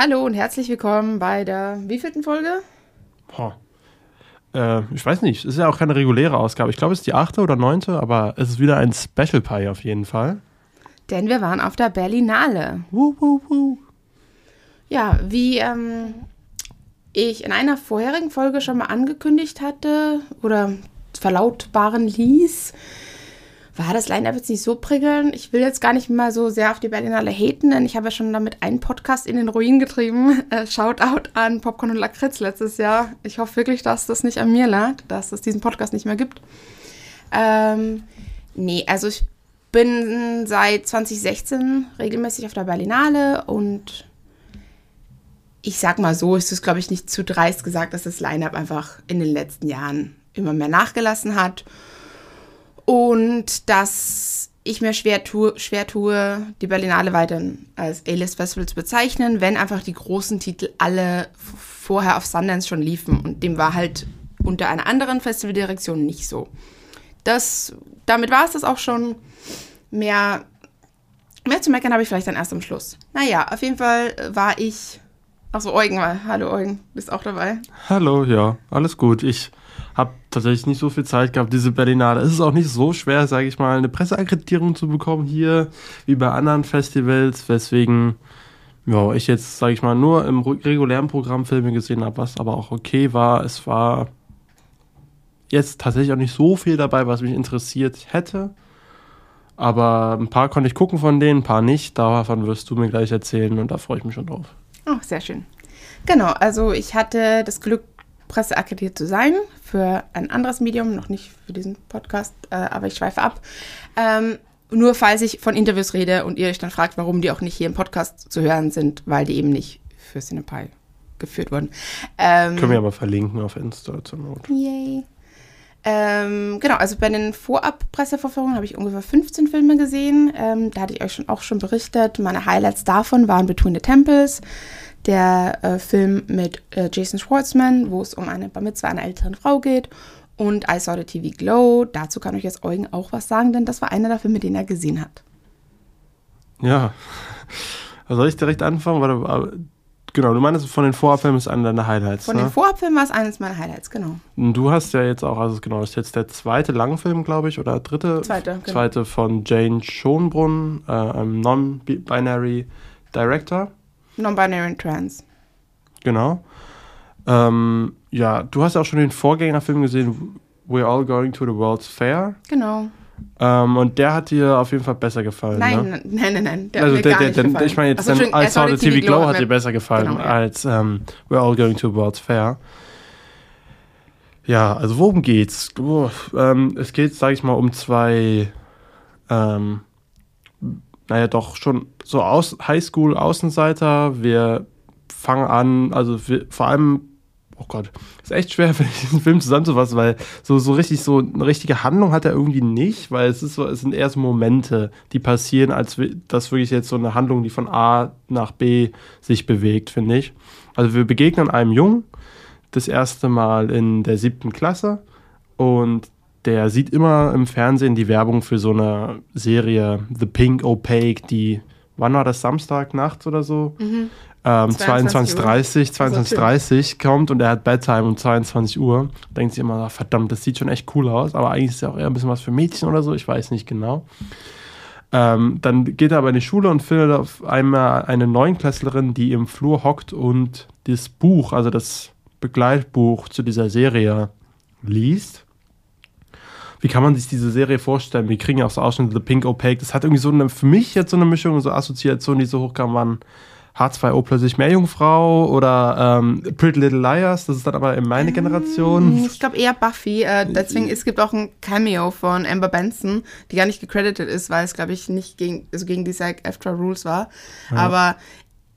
Hallo und herzlich willkommen bei der wievielten Folge? Boah. Äh, ich weiß nicht, es ist ja auch keine reguläre Ausgabe. Ich glaube, es ist die achte oder neunte, aber es ist wieder ein Special Pie auf jeden Fall. Denn wir waren auf der Berlinale. Wuh, wuh, wuh. Ja, wie ähm, ich in einer vorherigen Folge schon mal angekündigt hatte oder verlautbaren ließ, war das Line-Up jetzt nicht so prickelnd. Ich will jetzt gar nicht mal so sehr auf die Berlinale haten, denn ich habe ja schon damit einen Podcast in den Ruin getrieben. Äh, Shoutout an Popcorn und Lakritz letztes Jahr. Ich hoffe wirklich, dass das nicht an mir lag, dass es diesen Podcast nicht mehr gibt. Ähm, nee, also ich bin seit 2016 regelmäßig auf der Berlinale und ich sag mal so, ist es, glaube ich, nicht zu dreist gesagt, dass das Line-Up einfach in den letzten Jahren immer mehr nachgelassen hat. Und dass ich mir schwer tue, schwer tue, die Berlinale weiterhin als A-List-Festival zu bezeichnen, wenn einfach die großen Titel alle vorher auf Sundance schon liefen. Und dem war halt unter einer anderen Festivaldirektion nicht so. Das, damit war es das auch schon. Mehr, mehr zu meckern habe ich vielleicht dann erst am Schluss. Naja, auf jeden Fall war ich. Achso, Eugen war. Hallo Eugen, bist auch dabei. Hallo, ja, alles gut. Ich habe tatsächlich nicht so viel Zeit gehabt, diese Berlinale. Es ist auch nicht so schwer, sage ich mal, eine Presseakkreditierung zu bekommen hier, wie bei anderen Festivals, weswegen ja, ich jetzt, sage ich mal, nur im regulären Programm Filme gesehen habe, was aber auch okay war. Es war jetzt tatsächlich auch nicht so viel dabei, was mich interessiert hätte. Aber ein paar konnte ich gucken von denen, ein paar nicht. Davon wirst du mir gleich erzählen und da freue ich mich schon drauf. Oh, sehr schön. Genau, also ich hatte das Glück, presseakkreditiert zu sein für ein anderes Medium, noch nicht für diesen Podcast, äh, aber ich schweife ab. Ähm, nur falls ich von Interviews rede und ihr euch dann fragt, warum die auch nicht hier im Podcast zu hören sind, weil die eben nicht für Cinepie geführt wurden. Ähm, Können wir aber verlinken auf Insta zur Not. Yay. Ähm, genau, also bei den Vorab-Presseverführungen habe ich ungefähr 15 Filme gesehen. Ähm, da hatte ich euch schon, auch schon berichtet. Meine Highlights davon waren Between the Temples, der äh, Film mit äh, Jason Schwartzman, wo es um eine Bar Mitzvah einer älteren Frau geht. Und I Saw the TV Glow. Dazu kann euch jetzt Eugen auch was sagen, denn das war einer der Filme, den er gesehen hat. Ja. Also soll ich direkt anfangen? Warte, genau, du meinst, von den Vorabfilmen ist einer deiner Highlights. Von ne? den Vorabfilmen war es eines meiner Highlights, genau. Und Du hast ja jetzt auch, also genau, das ist jetzt der zweite Langfilm, glaube ich, oder dritte? Zweite, genau. Zweite von Jane Schonbrunn, äh, einem Non-Binary Director. Non-Binary and Trans. Genau. Ähm, ja, du hast ja auch schon den Vorgängerfilm gesehen, We're All Going to the World's Fair. Genau. Ähm, und der hat dir auf jeden Fall besser gefallen. Nein, ne? nein, nein, nein. Der also hat mir der, gar der, nicht gefallen. ich meine jetzt, Ach so, dann, Entschuldigung, I Saw the TV Glow hat dir besser gefallen Genau, ja. als ähm, We're All Going to the World's Fair. Ja, also worum geht's? Oh, ähm, es geht, sage ich mal, um zwei, ähm, naja, doch schon so aus Highschool-Außenseiter. Wir fangen an, also wir, vor allem, oh Gott, ist echt schwer, für diesen Film zusammenzufassen, weil so, so richtig, so eine richtige Handlung hat er irgendwie nicht, weil es ist so, es sind eher so Momente, die passieren, als das wirklich jetzt so eine Handlung, die von A nach B sich bewegt, finde ich. Also wir begegnen einem Jungen das erste Mal in der siebten Klasse und der sieht immer im Fernsehen die Werbung für so eine Serie The Pink Opaque, die, wann war das, Samstag nachts oder so? Ähm, 22 Uhr. 22.30 22.30 kommt und er hat Bedtime um 22 Uhr. Denkt sich immer, ah, verdammt, das sieht schon echt cool aus, aber eigentlich ist es ja auch eher ein bisschen was für Mädchen oder so, ich weiß nicht genau. Ähm, dann geht er aber in die Schule und findet auf einmal eine Neunklässlerin, die im Flur hockt und das Buch, also das Begleitbuch zu dieser Serie liest. Wie kann man sich diese Serie vorstellen? Wir kriegen ja auch so Ausschnitte The Pink Opaque. Das hat irgendwie so eine, für mich jetzt so eine Mischung, so Assoziationen, die so hochkamen, waren H2O plötzlich Meerjungfrau oder ähm, Pretty Little Liars. Das ist dann aber in meine Generation. Ich glaube eher Buffy. Äh, deswegen, es gibt auch ein Cameo von Amber Benson, die gar nicht gecredited ist, weil es, glaube ich, nicht gegen, also gegen die SAG-AFTRA Rules war. Aber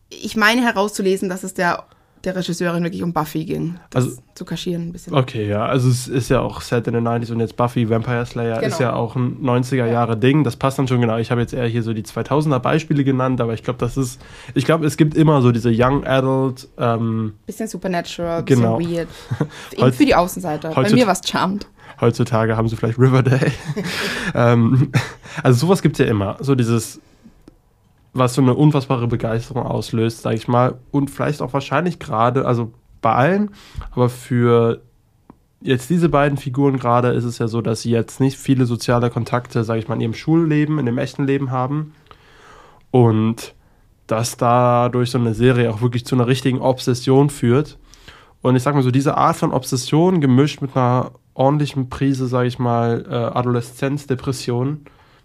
ich meine herauszulesen, dass es der, der Regisseurin wirklich um Buffy ging. Das Also- zu kaschieren ein bisschen. Okay, ja, also es ist ja auch set in the 90s und jetzt Buffy Vampire Slayer Genau. ist ja auch ein 90er Jahre Ding. Das passt dann schon genau. Ich habe jetzt eher hier so die 2000er Beispiele genannt, aber ich glaube, das ist, ich glaube, es gibt immer so diese Young Adult, ähm, Bisschen supernatural, bisschen Genau. weird. Eben für die Außenseiter. Bei mir war es charmed. heutzutage haben sie vielleicht Riverdale. ähm, also sowas gibt es ja immer. So dieses was so eine unfassbare Begeisterung auslöst, sage ich mal. Und vielleicht auch wahrscheinlich gerade, also bei allen, aber für jetzt diese beiden Figuren gerade ist es ja so, dass sie jetzt nicht viele soziale Kontakte, sage ich mal, in ihrem Schulleben, in dem echten Leben haben. Und dass dadurch so eine Serie auch wirklich zu einer richtigen Obsession führt. Und ich sag mal so, diese Art von Obsession gemischt mit einer ordentlichen Prise, sage ich mal, äh, Adoleszenz,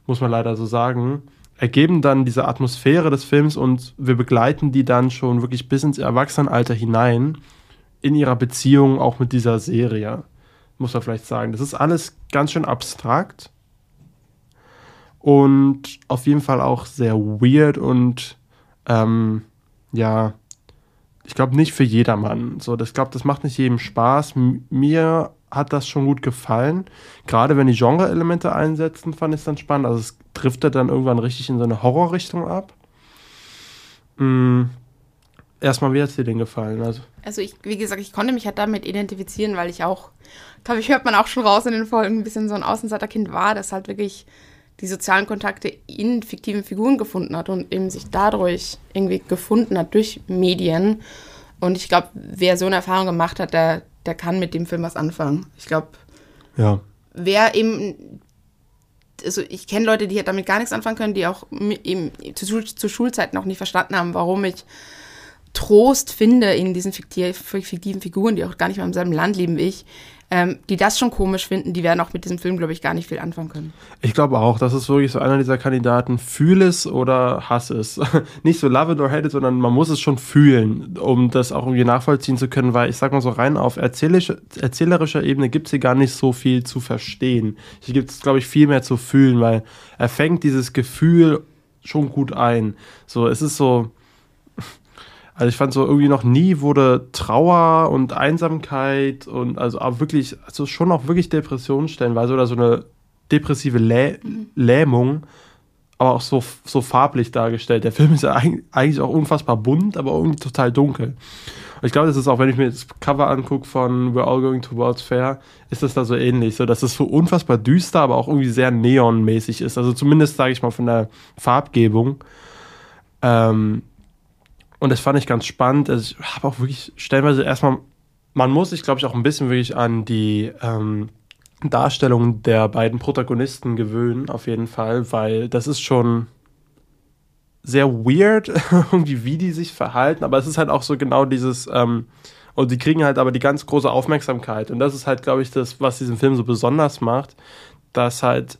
muss man leider so sagen, ergeben dann diese Atmosphäre des Films und wir begleiten die dann schon wirklich bis ins Erwachsenenalter hinein in ihrer Beziehung auch mit dieser Serie, muss man vielleicht sagen. Das ist alles ganz schön abstrakt und auf jeden Fall auch sehr weird und ähm, ja, ich glaube nicht für jedermann. So, das glaube, das macht nicht jedem Spaß. M mir hat das schon gut gefallen. Gerade wenn die Genre-Elemente einsetzen, fand ich es dann spannend. Also es driftet dann irgendwann richtig in so eine Horrorrichtung ab. Mhm. Erstmal, wie hat es dir denn gefallen? Also, also ich, wie gesagt, ich konnte mich halt damit identifizieren, weil ich auch, glaube ich, hört man auch schon raus in den Folgen, ein bisschen so ein Außenseiterkind war, das halt wirklich die sozialen Kontakte in fiktiven Figuren gefunden hat und eben sich dadurch irgendwie gefunden hat durch Medien. Und ich glaube, wer so eine Erfahrung gemacht hat, der, der kann mit dem Film was anfangen. Ich glaube, ja. wer eben, also ich kenne Leute, die damit gar nichts anfangen können, die auch eben zu, zu Schulzeiten noch nicht verstanden haben, warum ich Trost finde in diesen fiktiven Figuren, die auch gar nicht mehr im selben Land leben wie ich, ähm, die das schon komisch finden, die werden auch mit diesem Film, glaube ich, gar nicht viel anfangen können. Ich glaube auch, das ist wirklich so einer dieser Kandidaten, fühl es oder hass es. nicht so love it or hate it, sondern man muss es schon fühlen, um das auch irgendwie nachvollziehen zu können, weil ich sag mal so rein auf erzählerischer, erzählerischer Ebene gibt es hier gar nicht so viel zu verstehen. Hier gibt es, glaube ich, viel mehr zu fühlen, weil er fängt dieses Gefühl schon gut ein. So, es ist so, also ich fand so irgendwie noch nie wurde Trauer und Einsamkeit und also auch wirklich, also schon auch wirklich Depressionen stellenweise oder so eine depressive Läh. Lähmung, aber auch so, so farblich dargestellt. Der Film ist ja eigentlich auch unfassbar bunt, aber irgendwie total dunkel. Ich glaube, das ist auch, wenn ich mir das Cover angucke von We're All Going Towards Fair, ist das da so ähnlich. So, dass es so unfassbar düster, aber auch irgendwie sehr neonmäßig ist. Also zumindest, sage ich mal, von der Farbgebung. Ähm, und das fand ich ganz spannend. Also ich habe auch wirklich stellenweise erstmal, man muss sich, glaube ich, auch ein bisschen wirklich an die ähm, Darstellung der beiden Protagonisten gewöhnen, auf jeden Fall, weil das ist schon sehr weird, irgendwie, wie die sich verhalten, aber es ist halt auch so genau dieses, ähm, und die kriegen halt aber die ganz große Aufmerksamkeit. Und das ist halt, glaube ich, das, was diesen Film so besonders macht, dass halt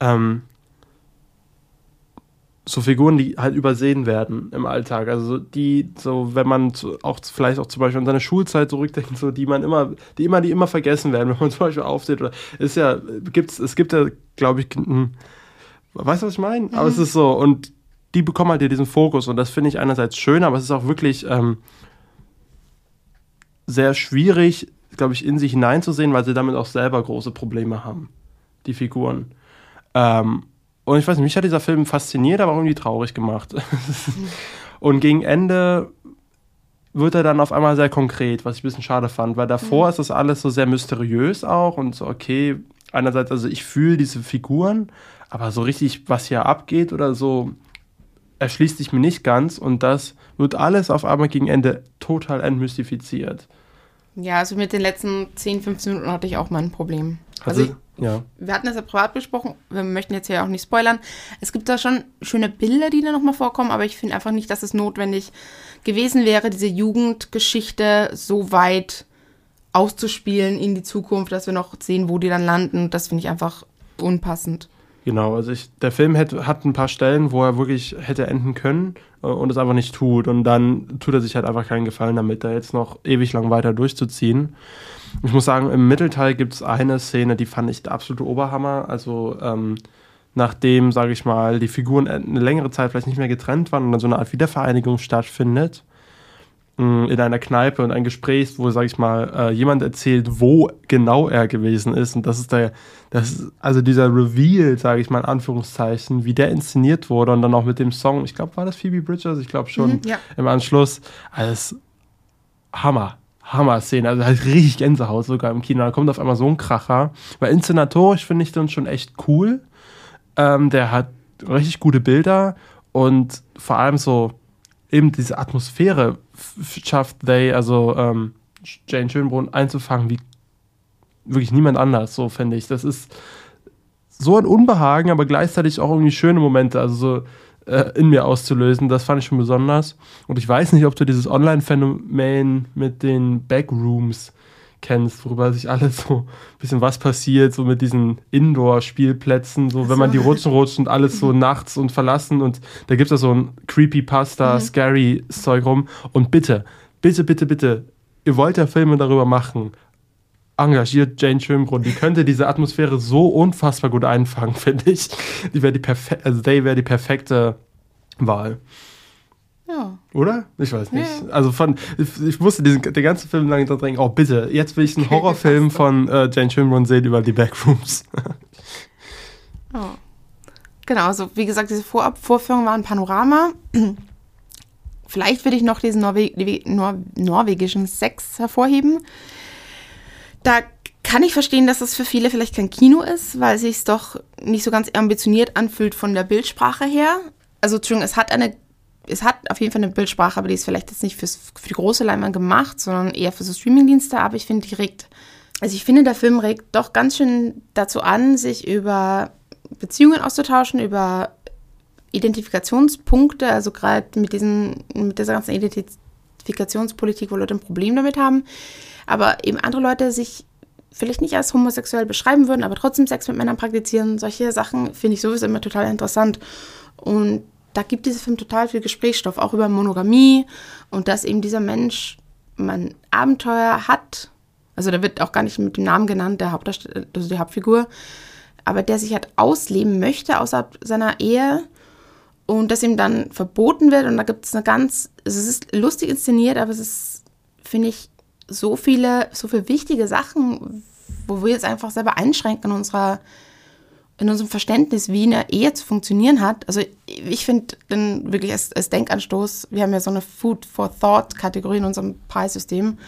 ähm, so Figuren, die halt übersehen werden im Alltag. Also die, so wenn man auch vielleicht auch zum Beispiel an seine Schulzeit zurückdenkt, so die man immer, die immer, die immer vergessen werden, wenn man zum Beispiel aufsteht oder ist ja, gibt's, es gibt ja, glaube ich, hm, weißt du, was ich meine? Mhm. Aber es ist so und die bekommen halt hier diesen Fokus und das finde ich einerseits schön, aber es ist auch wirklich ähm, sehr schwierig, glaube ich, in sich hineinzusehen, weil sie damit auch selber große Probleme haben, die Figuren. Ähm, und ich weiß nicht, mich hat dieser Film fasziniert, aber auch irgendwie traurig gemacht. und gegen Ende wird er dann auf einmal sehr konkret, was ich ein bisschen schade fand, weil davor mhm. ist das alles so sehr mysteriös auch und so, okay, einerseits, also ich fühle diese Figuren, aber so richtig, was hier abgeht oder so, erschließt sich mir nicht ganz und das wird alles auf einmal gegen Ende total entmystifiziert. Ja, also mit den letzten 10, 15 Minuten hatte ich auch mal ein Problem. Also, also ja. Wir hatten das ja privat besprochen, wir möchten jetzt hier auch nicht spoilern. Es gibt da schon schöne Bilder, die da nochmal vorkommen, aber ich finde einfach nicht, dass es notwendig gewesen wäre, diese Jugendgeschichte so weit auszuspielen in die Zukunft, dass wir noch sehen, wo die dann landen. Das finde ich einfach unpassend. Genau, also ich, der Film hätte, hat ein paar Stellen, wo er wirklich hätte enden können äh, und es einfach nicht tut. Und dann tut er sich halt einfach keinen Gefallen damit, da jetzt noch ewig lang weiter durchzuziehen. Ich muss sagen, im Mittelteil gibt es eine Szene, die fand ich der absolute Oberhammer. Also ähm, nachdem, sage ich mal, die Figuren eine längere Zeit vielleicht nicht mehr getrennt waren und dann so eine Art Wiedervereinigung stattfindet in einer Kneipe und ein Gespräch, wo, sage ich mal, äh, jemand erzählt, wo genau er gewesen ist. Und das ist der, das ist also dieser Reveal, sage ich mal, in Anführungszeichen, wie der inszeniert wurde und dann auch mit dem Song, ich glaube, war das Phoebe Bridgers? Ich glaube schon, mhm, ja. im Anschluss. Alles Hammer. Hammer-Szene, also halt richtig Gänsehaut sogar im Kino. Da kommt auf einmal so ein Kracher. Weil inszenatorisch finde ich den schon echt cool. Ähm, der hat richtig gute Bilder Und vor allem so eben diese Atmosphäre schafft They, also ähm, Jane Schönbrunn, einzufangen wie wirklich niemand anders, so finde ich. Das ist so ein Unbehagen, aber gleichzeitig auch irgendwie schöne Momente, also so äh, in mir auszulösen. Das fand ich schon besonders. Und ich weiß nicht, ob du dieses Online-Phänomen mit den Backrooms kennst, worüber sich alles so ein bisschen was passiert, so mit diesen Indoor-Spielplätzen, so, wenn man die rutschen rutscht und alles so nachts und verlassen und da gibt es so ein Creepypasta, mhm. scary Zeug rum. Und bitte, bitte, bitte, bitte, ihr wollt ja Filme darüber machen, engagiert Jane Schönbrunn. Die könnte diese Atmosphäre so unfassbar gut einfangen, finde ich. Die wäre die perfekte, also they wäre die perfekte Wahl. Ja. Oder? Ich weiß nicht. Ja. Also von, ich, ich musste diesen, den ganzen Film lang dran denken, oh bitte, jetzt will ich einen Horrorfilm von äh, Jane Schönbrunn sehen über die Backrooms. oh. Genau, also wie gesagt, diese Vor Vorführung war ein Panorama. Vielleicht würde ich noch diesen Norwe Nor norwegischen Sex hervorheben. Da kann ich verstehen, dass es für viele vielleicht kein Kino ist, weil es sich doch nicht so ganz ambitioniert anfühlt von der Bildsprache her. Also, Entschuldigung, es hat eine, es hat auf jeden Fall eine Bildsprache, aber die ist vielleicht jetzt nicht fürs, für die große Leinwand gemacht, sondern eher für so Streamingdienste. Aber ich finde, die regt, also ich finde, der Film regt doch ganz schön dazu an, sich über Beziehungen auszutauschen, über Identifikationspunkte, also gerade mit mit dieser ganzen Identifikationspolitik, wo Leute ein Problem damit haben aber eben andere Leute sich vielleicht nicht als homosexuell beschreiben würden, aber trotzdem Sex mit Männern praktizieren, solche Sachen finde ich sowieso immer total interessant. Und da gibt dieser Film total viel Gesprächsstoff, auch über Monogamie und dass eben dieser Mensch ein Abenteuer hat. Also da wird auch gar nicht mit dem Namen genannt, der Hauptdarsteller, also die Hauptfigur, aber der sich halt ausleben möchte außerhalb seiner Ehe und das ihm dann verboten wird. Und da gibt es eine ganz, also es ist lustig inszeniert, aber es ist, finde ich, so viele, so viele wichtige Sachen, wo wir jetzt einfach selber einschränken in unserer in unserem Verständnis, wie eine Ehe zu funktionieren hat. Also ich finde dann wirklich als, als, Denkanstoß, wir haben ja so eine Food for Thought Kategorie in unserem Preissystem,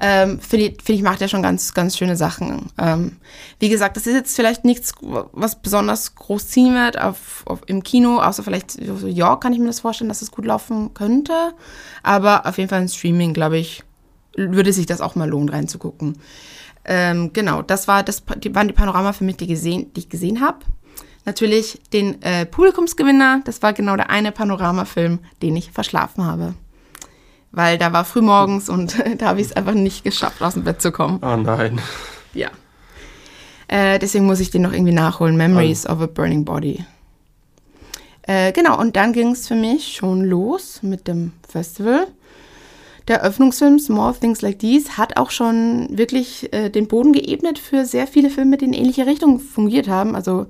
ähm, finde ich, find ich, macht ja schon ganz, ganz schöne Sachen. Ähm, wie gesagt, das ist jetzt vielleicht nichts, was besonders groß ziehen wird auf, auf, im Kino, außer vielleicht, ja, kann ich mir das vorstellen, dass es gut laufen könnte. Aber auf jeden Fall im Streaming, glaube ich, würde sich das auch mal lohnen, reinzugucken. Ähm, genau, das, war das die, waren die Panoramafilme, die, gesehen, die ich gesehen habe. Natürlich den äh, Publikumsgewinner, das war genau der eine Panoramafilm, den ich verschlafen habe. Weil da war frühmorgens und da habe ich es einfach nicht geschafft, aus dem Bett zu kommen. Oh nein. Ja. Äh, deswegen muss ich den noch irgendwie nachholen. Memories oh. of a Burning Body. Äh, genau, und dann ging es für mich schon los mit dem Festival. Der Eröffnungsfilm Small Things Like These hat auch schon wirklich äh, den Boden geebnet für sehr viele Filme, die in ähnliche Richtungen fungiert haben. Also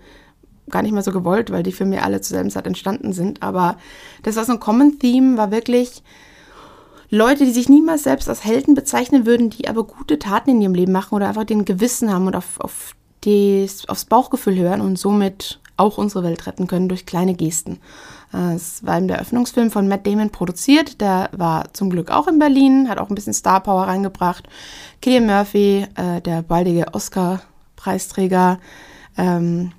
gar nicht mal so gewollt, weil die Filme ja alle zur selben Zeit entstanden sind. Aber das war so ein Common Theme, war wirklich Leute, die sich niemals selbst als Helden bezeichnen würden, die aber gute Taten in ihrem Leben machen oder einfach den Gewissen haben und auf, auf des, aufs Bauchgefühl hören und somit auch unsere Welt retten können durch kleine Gesten. Äh, es war eben der Öffnungsfilm von Matt Damon produziert. Der war zum Glück auch in Berlin, hat auch ein bisschen Star Power reingebracht. Killian Murphy, äh, der baldige Oscar-Preisträger, ähm,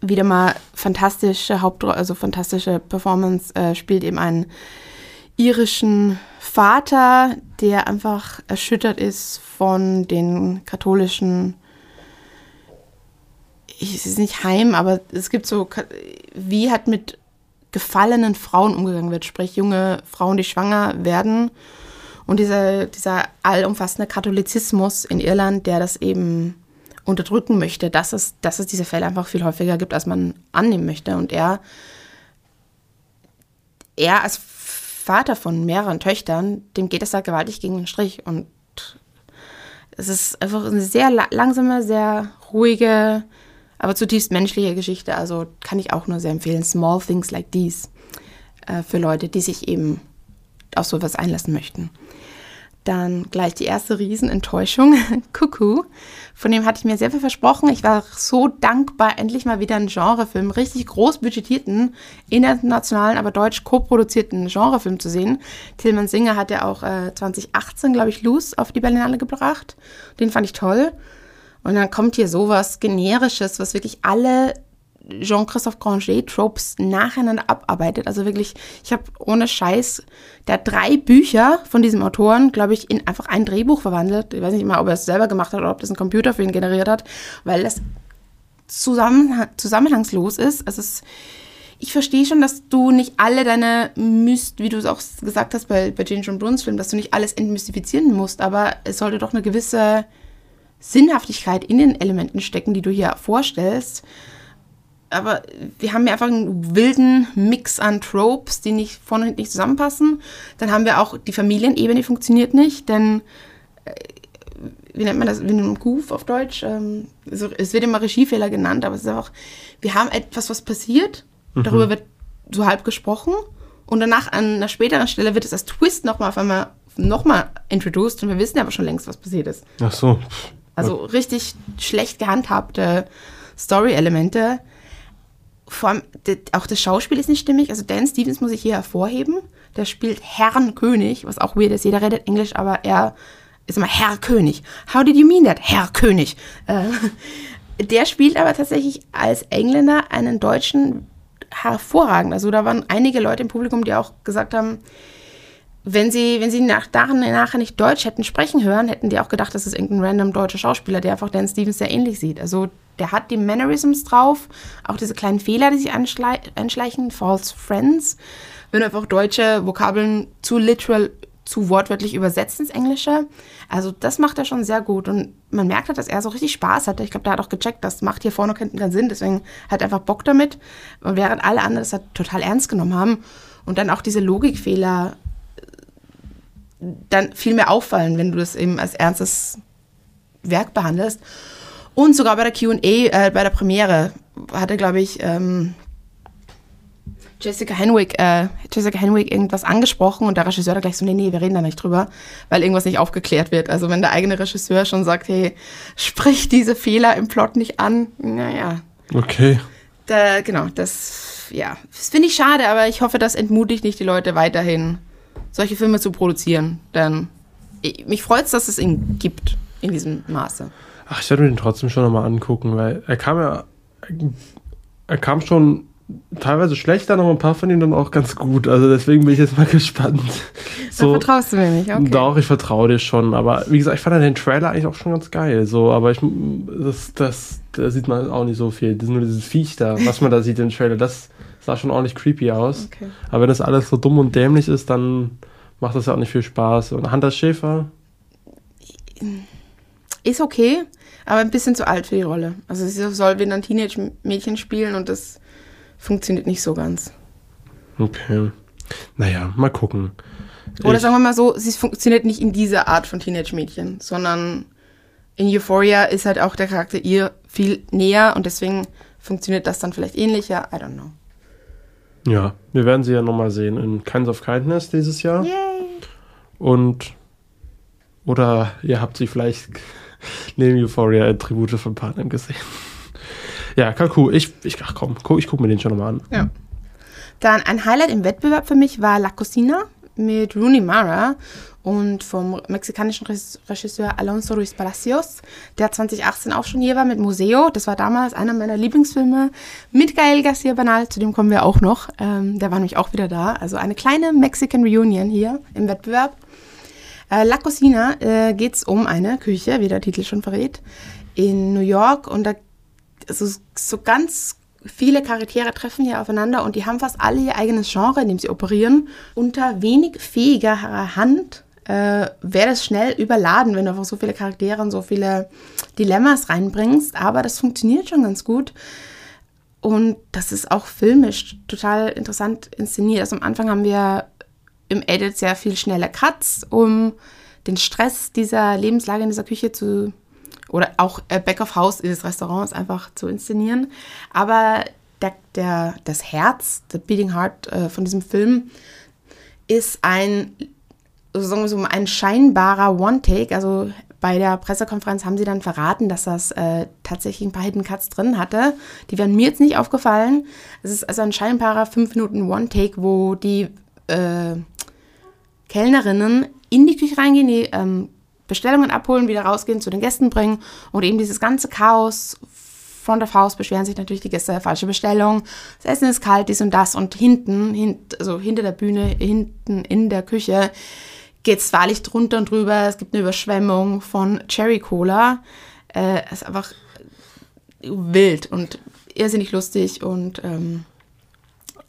wieder mal fantastische Hauptrolle, also fantastische Performance, äh, spielt eben einen irischen Vater, der einfach erschüttert ist von den katholischen ich, es ist nicht Heim, aber es gibt so, wie hat mit gefallenen Frauen umgegangen wird, sprich junge Frauen, die schwanger werden. Und dieser, dieser allumfassende Katholizismus in Irland, der das eben unterdrücken möchte, dass es, dass es diese Fälle einfach viel häufiger gibt, als man annehmen möchte. Und er, er als Vater von mehreren Töchtern, dem geht es da gewaltig gegen den Strich. Und es ist einfach eine sehr langsame, sehr ruhige, aber zutiefst menschliche Geschichte. Also kann ich auch nur sehr empfehlen. Small Things Like These äh, für Leute, die sich eben auf sowas einlassen möchten. Dann gleich die erste Riesenenttäuschung, Cuckoo. Von dem hatte ich mir sehr viel versprochen. Ich war so dankbar, endlich mal wieder einen Genrefilm, richtig groß budgetierten, internationalen, aber deutsch co-produzierten Genrefilm zu sehen. Tilman Singer hat ja auch äh, 2018, glaube ich, Loose auf die Berlinale gebracht. Den fand ich toll. Und dann kommt hier sowas Generisches, was wirklich alle Jean-Christophe Granger Tropes nacheinander abarbeitet. Also wirklich, ich habe ohne Scheiß, der drei Bücher von diesem Autoren, glaube ich, in einfach ein Drehbuch verwandelt. Ich weiß nicht mal, ob er es selber gemacht hat oder ob das ein Computer für ihn generiert hat, weil das zusammen, zusammenhangslos ist. Also es, ich verstehe schon, dass du nicht alle deine Myst, wie du es auch gesagt hast bei, bei James John Bruns Film, dass du nicht alles entmystifizieren musst, aber es sollte doch eine gewisse Sinnhaftigkeit in den Elementen stecken, die du hier vorstellst. Aber wir haben ja einfach einen wilden Mix an Tropes, die nicht vorne und hinten nicht zusammenpassen. Dann haben wir auch die Familienebene, funktioniert nicht, denn äh, wie nennt man das, wie ein Goof auf Deutsch? Also es wird immer Regiefehler genannt, aber es ist einfach, wir haben etwas, was passiert, mhm. darüber wird so halb gesprochen und danach an einer späteren Stelle wird es als Twist nochmal auf einmal nochmal introduced und wir wissen aber schon längst, was passiert ist. Ach so. Also richtig schlecht gehandhabte Story-Elemente. Vor allem, auch das Schauspiel ist nicht stimmig. Also Dan Stevens muss ich hier hervorheben. Der spielt Herrn König, was auch weird ist. Jeder redet Englisch, aber er ist immer Herr König. How did you mean that? Herr König. Äh, der spielt aber tatsächlich als Engländer einen Deutschen hervorragend. Also da waren einige Leute im Publikum, die auch gesagt haben, wenn sie, wenn sie nach, nachher nicht Deutsch hätten sprechen hören, hätten die auch gedacht, das ist irgendein random deutscher Schauspieler, der einfach Dan Stevens sehr ähnlich sieht. Also der hat die Mannerisms drauf, auch diese kleinen Fehler, die sich einschleichen, false friends. Wenn einfach deutsche Vokabeln zu literal, zu wortwörtlich übersetzt ins Englische. Also das macht er schon sehr gut und man merkt halt, dass er so richtig Spaß hatte. Ich glaube, der hat auch gecheckt, das macht hier vorne und hinten keinen Sinn, deswegen hat er einfach Bock damit. Während alle anderen das halt total ernst genommen haben und dann auch diese Logikfehler dann viel mehr auffallen, wenn du das eben als ernstes Werk behandelst. Und sogar bei der QA, äh, bei der Premiere, hatte, glaube ich, ähm, Jessica Henwick, äh, Jessica Henwick irgendwas angesprochen und der Regisseur hat gleich so, nee, nee, wir reden da nicht drüber, weil irgendwas nicht aufgeklärt wird. Also wenn der eigene Regisseur schon sagt, hey, sprich diese Fehler im Plot nicht an, naja. Okay. Da, genau, das, ja, das finde ich schade, aber ich hoffe, das entmutigt nicht die Leute weiterhin solche Filme zu produzieren. Denn mich freut es, dass es ihn gibt in diesem Maße. Ach, ich werde mir den trotzdem schon nochmal angucken, weil er kam ja, er kam schon teilweise schlechter, aber ein paar von ihnen dann auch ganz gut. Also deswegen bin ich jetzt mal gespannt. So, da vertraust du mir nicht, okay. Doch, ich vertraue dir schon. Aber wie gesagt, ich fand den Trailer eigentlich auch schon ganz geil. So, aber ich, das, das, da sieht man auch nicht so viel. Das ist nur dieses Viech da, was man da sieht im Trailer. Das sah schon ordentlich creepy aus. Okay. Aber wenn das alles so dumm und dämlich ist, dann macht das ja auch nicht viel Spaß. Und Hunter Schäfer? Ist okay, aber ein bisschen zu alt für die Rolle. Also sie soll wieder ein Teenage-Mädchen spielen und das funktioniert nicht so ganz. Okay. Naja, mal gucken. Oder ich sagen wir mal so, sie funktioniert nicht in dieser Art von Teenage-Mädchen, sondern in Euphoria ist halt auch der Charakter ihr viel näher und deswegen funktioniert das dann vielleicht ähnlicher. I don't know. Ja, wir werden sie ja nochmal sehen in Kinds of Kindness dieses Jahr. Yay! Und oder ihr habt sie vielleicht neben Euphoria in Tribute von Partnern gesehen. ja, cool. Ich, ich, ach komm, ich gucke mir den schon nochmal an. Ja. Dann ein Highlight im Wettbewerb für mich war La Cocina mit Rooney Mara und vom mexikanischen Regisseur Alonso Ruiz Palacios, der 2018 auch schon hier war mit Museo. Das war damals einer meiner Lieblingsfilme mit Gael Garcia Banal, zu dem kommen wir auch noch. Ähm, der war nämlich auch wieder da. Also eine kleine Mexican Reunion hier im Wettbewerb. Äh, La Cocina äh, geht es um eine Küche, wie der Titel schon verrät, in New York und da also so ganz viele Charaktere treffen hier aufeinander und die haben fast alle ihr eigenes Genre, in dem sie operieren. Unter wenig fähiger Hand äh, wäre das schnell überladen, wenn du einfach so viele Charaktere und so viele Dilemmas reinbringst. Aber das funktioniert schon ganz gut. Und das ist auch filmisch total interessant inszeniert. Also am Anfang haben wir im Edit sehr viel schnelle Cuts, um den Stress dieser Lebenslage in dieser Küche zu oder auch äh, Back of House des Restaurants einfach zu inszenieren. Aber der, der, das Herz, the Beating Heart äh, von diesem Film ist ein sagen wir so, ein scheinbarer One-Take. Also bei der Pressekonferenz haben sie dann verraten, dass das äh, tatsächlich ein paar Hidden Cuts drin hatte. Die wären mir jetzt nicht aufgefallen. Es ist also ein scheinbarer 5 Minuten One-Take, wo die äh, Kellnerinnen in die Küche reingehen, die ähm, Bestellungen abholen, wieder rausgehen, zu den Gästen bringen und eben dieses ganze Chaos Front of House beschweren sich natürlich die Gäste, falsche Bestellung, das Essen ist kalt, dies und das. Und hinten, hint, also hinter der Bühne, hinten in der Küche, geht es wahrlich drunter und drüber. Es gibt eine Überschwemmung von Cherry Cola. Äh, ist einfach wild und irrsinnig lustig und ähm,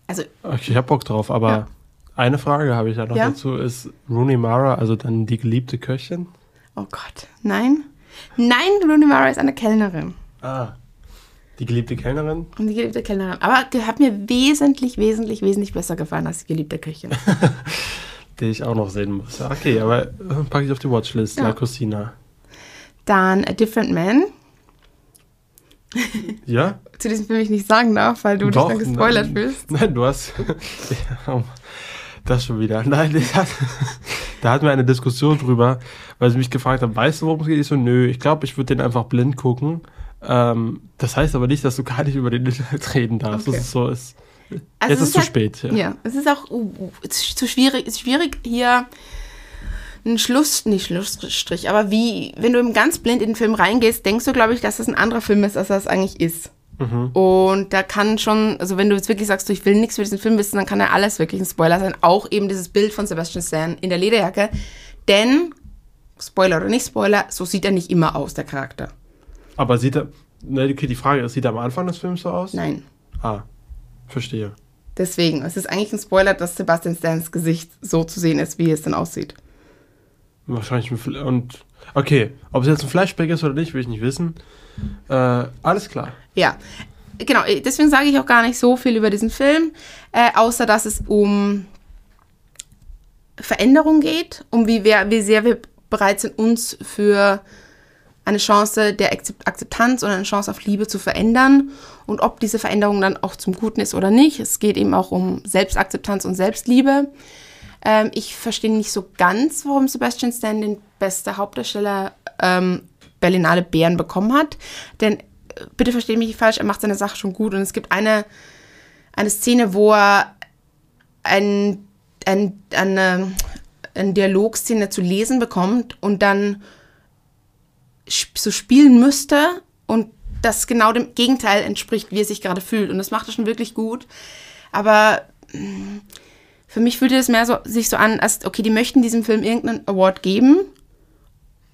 also. Okay, ich hab Bock drauf, aber Ja. eine Frage habe ich ja noch Ja? dazu. Ist Rooney Mara, also dann die geliebte Köchin? Oh Gott, nein. Nein, Rooney Mara ist eine Kellnerin. Ah. Die geliebte Kellnerin? Und die geliebte Kellnerin. Aber ge- hat mir wesentlich, wesentlich, wesentlich besser gefallen als die geliebte Köchin. Die ich auch noch sehen muss. Okay, aber äh, packe ich auf die Watchlist. Ja. La Cocina. Dann A Different Man. Ja? Zu diesem Film ich nicht sagen darf, weil du Doch, dich dann gespoilert nein. fühlst. Nein, du hast. Ja, das schon wieder. Nein, hat, da hatten wir eine Diskussion drüber, weil sie mich gefragt haben, weißt du, worum es geht? Ich so, nö, ich glaube, ich würde den einfach blind gucken. Ähm, das heißt aber nicht, dass du gar nicht über den Inhalt reden darfst. Okay. Das ist so, ist, Also jetzt es ist zu halt- spät. Ja. Ja, es ist auch uh, uh, es zu schwierig, es ist schwierig hier einen Schluss, nicht Schlussstrich, aber wie, wenn du eben ganz blind in den Film reingehst, denkst du, glaube ich, dass das ein anderer Film ist, als das eigentlich ist. Mhm. Und da kann schon, also wenn du jetzt wirklich sagst, du, ich will nichts für diesen Film wissen, dann kann ja alles wirklich ein Spoiler sein. Auch eben dieses Bild von Sebastian Stan in der Lederjacke. Denn, Spoiler oder nicht Spoiler, so sieht er nicht immer aus, der Charakter. Aber sieht er. Ne, okay, die Frage ist, sieht er am Anfang des Films so aus? Nein. Ah, verstehe. Deswegen, es ist eigentlich ein Spoiler, dass Sebastian Stans Gesicht so zu sehen ist, wie es dann aussieht. Wahrscheinlich und okay, ob es jetzt ein Flashback ist oder nicht, will ich nicht wissen. Äh, alles klar. Ja, genau. äh, Deswegen sage ich auch gar nicht so viel über diesen Film, äh, außer dass es um Veränderung geht, um wie, wir, wie sehr wir bereit sind, uns für eine Chance der Akzept- Akzeptanz und eine Chance auf Liebe zu verändern und ob diese Veränderung dann auch zum Guten ist oder nicht. Es geht eben auch um Selbstakzeptanz und Selbstliebe. Ähm, ich verstehe nicht so ganz, warum Sebastian Stan den beste Hauptdarsteller ähm, Berlinale Bären bekommen hat. Denn, äh, bitte verstehe mich nicht falsch, er macht seine Sache schon gut. Und es gibt eine, eine Szene, wo er ein, ein, eine, eine Dialogszene zu lesen bekommt und dann so spielen müsste und das genau dem Gegenteil entspricht, wie er sich gerade fühlt. Und das macht er schon wirklich gut. Aber mh, für mich fühlte es mehr so, sich so an, als, okay, die möchten diesem Film irgendeinen Award geben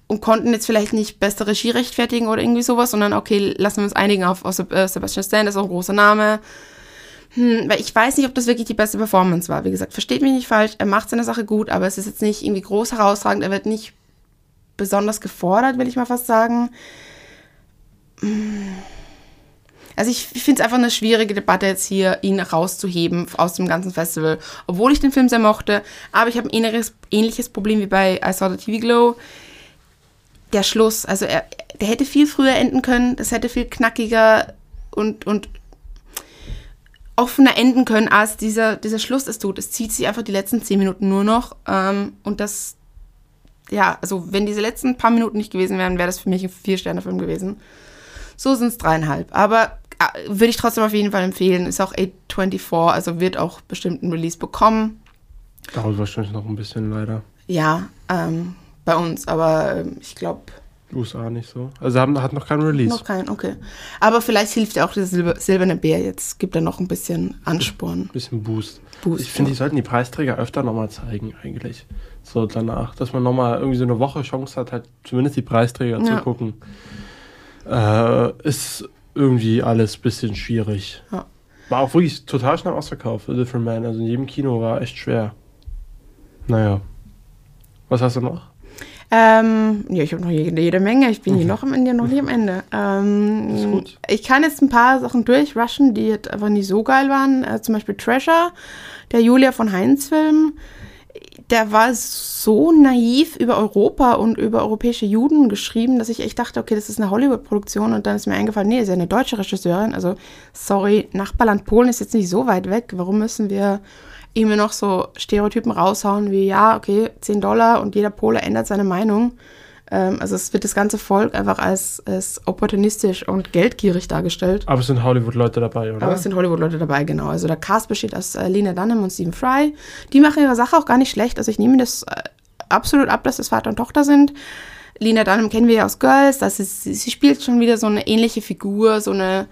und konnten jetzt vielleicht nicht beste Regie rechtfertigen oder irgendwie sowas, sondern okay, lassen wir uns einigen auf, auf äh, Sebastian Stan, das ist auch ein großer Name. Hm, weil ich weiß nicht, ob das wirklich die beste Performance war. Wie gesagt, versteht mich nicht falsch, er macht seine Sache gut, aber es ist jetzt nicht irgendwie groß herausragend, er wird nicht besonders gefordert, will ich mal fast sagen. Also ich, ich finde es einfach eine schwierige Debatte jetzt hier, ihn rauszuheben aus dem ganzen Festival. Obwohl ich den Film sehr mochte, aber ich habe ein ähnliches, ähnliches Problem wie bei I Saw the TV Glow. Der Schluss, also er, der hätte viel früher enden können, das hätte viel knackiger und, und offener enden können, als dieser, dieser Schluss es tut. Es zieht sich einfach die letzten zehn Minuten nur noch. Ähm, und das, ja, also wenn diese letzten paar Minuten nicht gewesen wären, wäre das für mich ein Vier-Sterne-Film gewesen. So sind es dreieinhalb. Aber äh, würde ich trotzdem auf jeden Fall empfehlen. Ist auch A24, also wird auch bestimmt einen Release bekommen. Dauert wahrscheinlich noch ein bisschen leider. Ja, ähm, bei uns, aber ähm, ich glaube USA nicht so. Also haben, hat noch keinen Release. noch keinen, okay. Aber vielleicht hilft ja auch der Silber, silberne Bär jetzt, gibt er noch ein bisschen Ansporn. Bisschen Boost. Boost, ich finde, die sollten die Preisträger öfter nochmal zeigen, eigentlich. So danach. Dass man nochmal irgendwie so eine Woche Chance hat, halt zumindest die Preisträger Ja. zu gucken. Äh, ist irgendwie alles ein bisschen schwierig. Ja. War auch wirklich total schnell ausverkauft, A Different Man. Also in jedem Kino war echt schwer. Naja. Was hast du noch? Ähm, ja, ich habe noch jede, jede Menge. Ich bin hier noch am Ende, noch nicht am Ende. Ähm, Ist gut. Ich kann jetzt ein paar Sachen durchrushen, die jetzt einfach nicht so geil waren. Äh, zum Beispiel Treasure, der Julia von Heinz-Film. Der war so naiv über Europa und über europäische Juden geschrieben, dass ich echt dachte, okay, das ist eine Hollywood-Produktion. Und dann ist mir eingefallen, nee, ist ja eine deutsche Regisseurin. Also, sorry, Nachbarland Polen ist jetzt nicht so weit weg. Warum müssen wir immer noch so Stereotypen raushauen wie, ja, okay, 10 Dollar und jeder Pole ändert seine Meinung. Ähm, also es wird das ganze Volk einfach als, als opportunistisch und geldgierig dargestellt. Aber es sind Hollywood-Leute dabei, oder? Aber es sind Hollywood-Leute dabei, genau. Also der Cast besteht aus äh, Lena Dunham und Stephen Fry. Die machen ihre Sache auch gar nicht schlecht. Also ich nehme das äh, absolut ab, dass das Vater und Tochter sind. Lena Dunham kennen wir ja aus Girls, das ist, sie spielt schon wieder so eine ähnliche Figur, so eine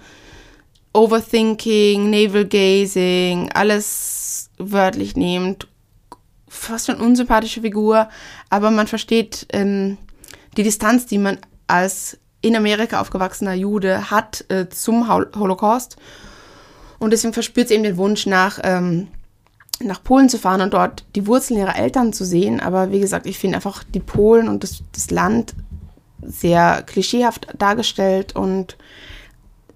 Overthinking, Navel Gazing, alles wörtlich nehmend, fast schon unsympathische Figur, aber man versteht ähm, die Distanz, die man als in Amerika aufgewachsener Jude hat äh, zum Holocaust. Und deswegen verspürt sie eben den Wunsch nach, ähm, nach Polen zu fahren und dort die Wurzeln ihrer Eltern zu sehen. Aber wie gesagt, ich finde einfach die Polen und das, das Land sehr klischeehaft dargestellt und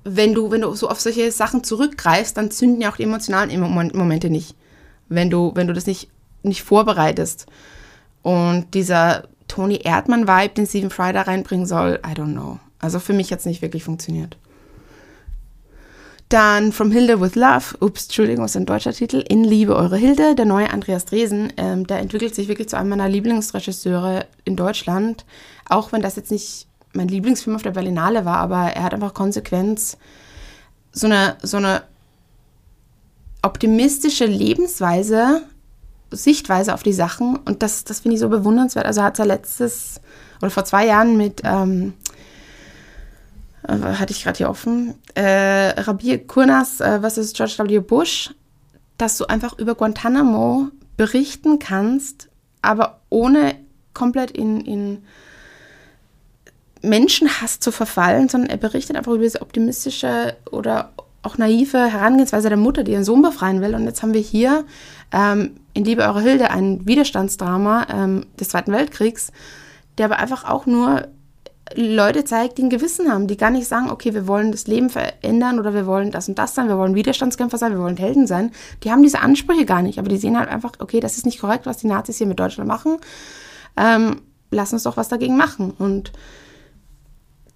wenn du, wenn du so auf solche Sachen zurückgreifst, dann zünden ja auch die emotionalen Momente nicht. Wenn du, wenn du das nicht, nicht vorbereitest. Und dieser Tony Erdmann-Vibe, den Stephen Fry da reinbringen soll, I don't know. Also für mich hat es nicht wirklich funktioniert. Dann From Hilde with Love, ups, Entschuldigung, ist ein deutscher Titel, In Liebe eure Hilde, der neue Andreas Dresen, ähm, der entwickelt sich wirklich zu einem meiner Lieblingsregisseure in Deutschland, auch wenn das jetzt nicht mein Lieblingsfilm auf der Berlinale war, aber er hat einfach Konsequenz so eine, so eine optimistische Lebensweise, Sichtweise auf die Sachen und das, das finde ich so bewundernswert. Also hat er letztes oder vor zwei Jahren mit ähm, äh, hatte ich gerade hier offen, äh, Rabir Kurnas, äh, ist George W. Bush, dass du einfach über Guantanamo berichten kannst, aber ohne komplett in, in Menschenhass zu verfallen, sondern er berichtet einfach über diese optimistische oder auch naive Herangehensweise der Mutter, die ihren Sohn befreien will. Und jetzt haben wir hier ähm, in Liebe eure Hilde ein Widerstandsdrama ähm, des Zweiten Weltkriegs, der aber einfach auch nur Leute zeigt, die ein Gewissen haben, die gar nicht sagen, okay, wir wollen das Leben verändern oder wir wollen das und das sein, wir wollen Widerstandskämpfer sein, wir wollen Helden sein. Die haben diese Ansprüche gar nicht, aber die sehen halt einfach, okay, das ist nicht korrekt, was die Nazis hier mit Deutschland machen. Ähm, lass uns doch was dagegen machen. Und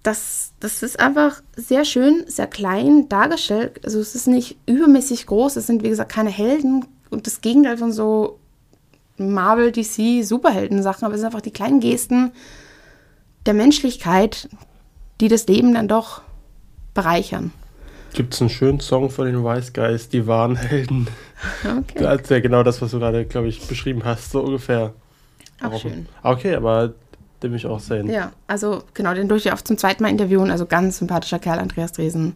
das, das ist einfach sehr schön, sehr klein dargestellt. Also es ist nicht übermäßig groß, es sind wie gesagt keine Helden und das Gegenteil von so Marvel, DC, Superhelden-Sachen, aber es sind einfach die kleinen Gesten, der Menschlichkeit, die das Leben dann doch bereichern. Gibt es einen schönen Song von den Wise Guys, die wahren Helden? Okay. Das ist ja genau das, was du gerade, glaube ich, beschrieben hast, so ungefähr. Auch schön. Okay, aber den will ich auch sehen. Ja, also genau, den durfte ich auch zum zweiten Mal interviewen. Also ganz sympathischer Kerl, Andreas Dresen.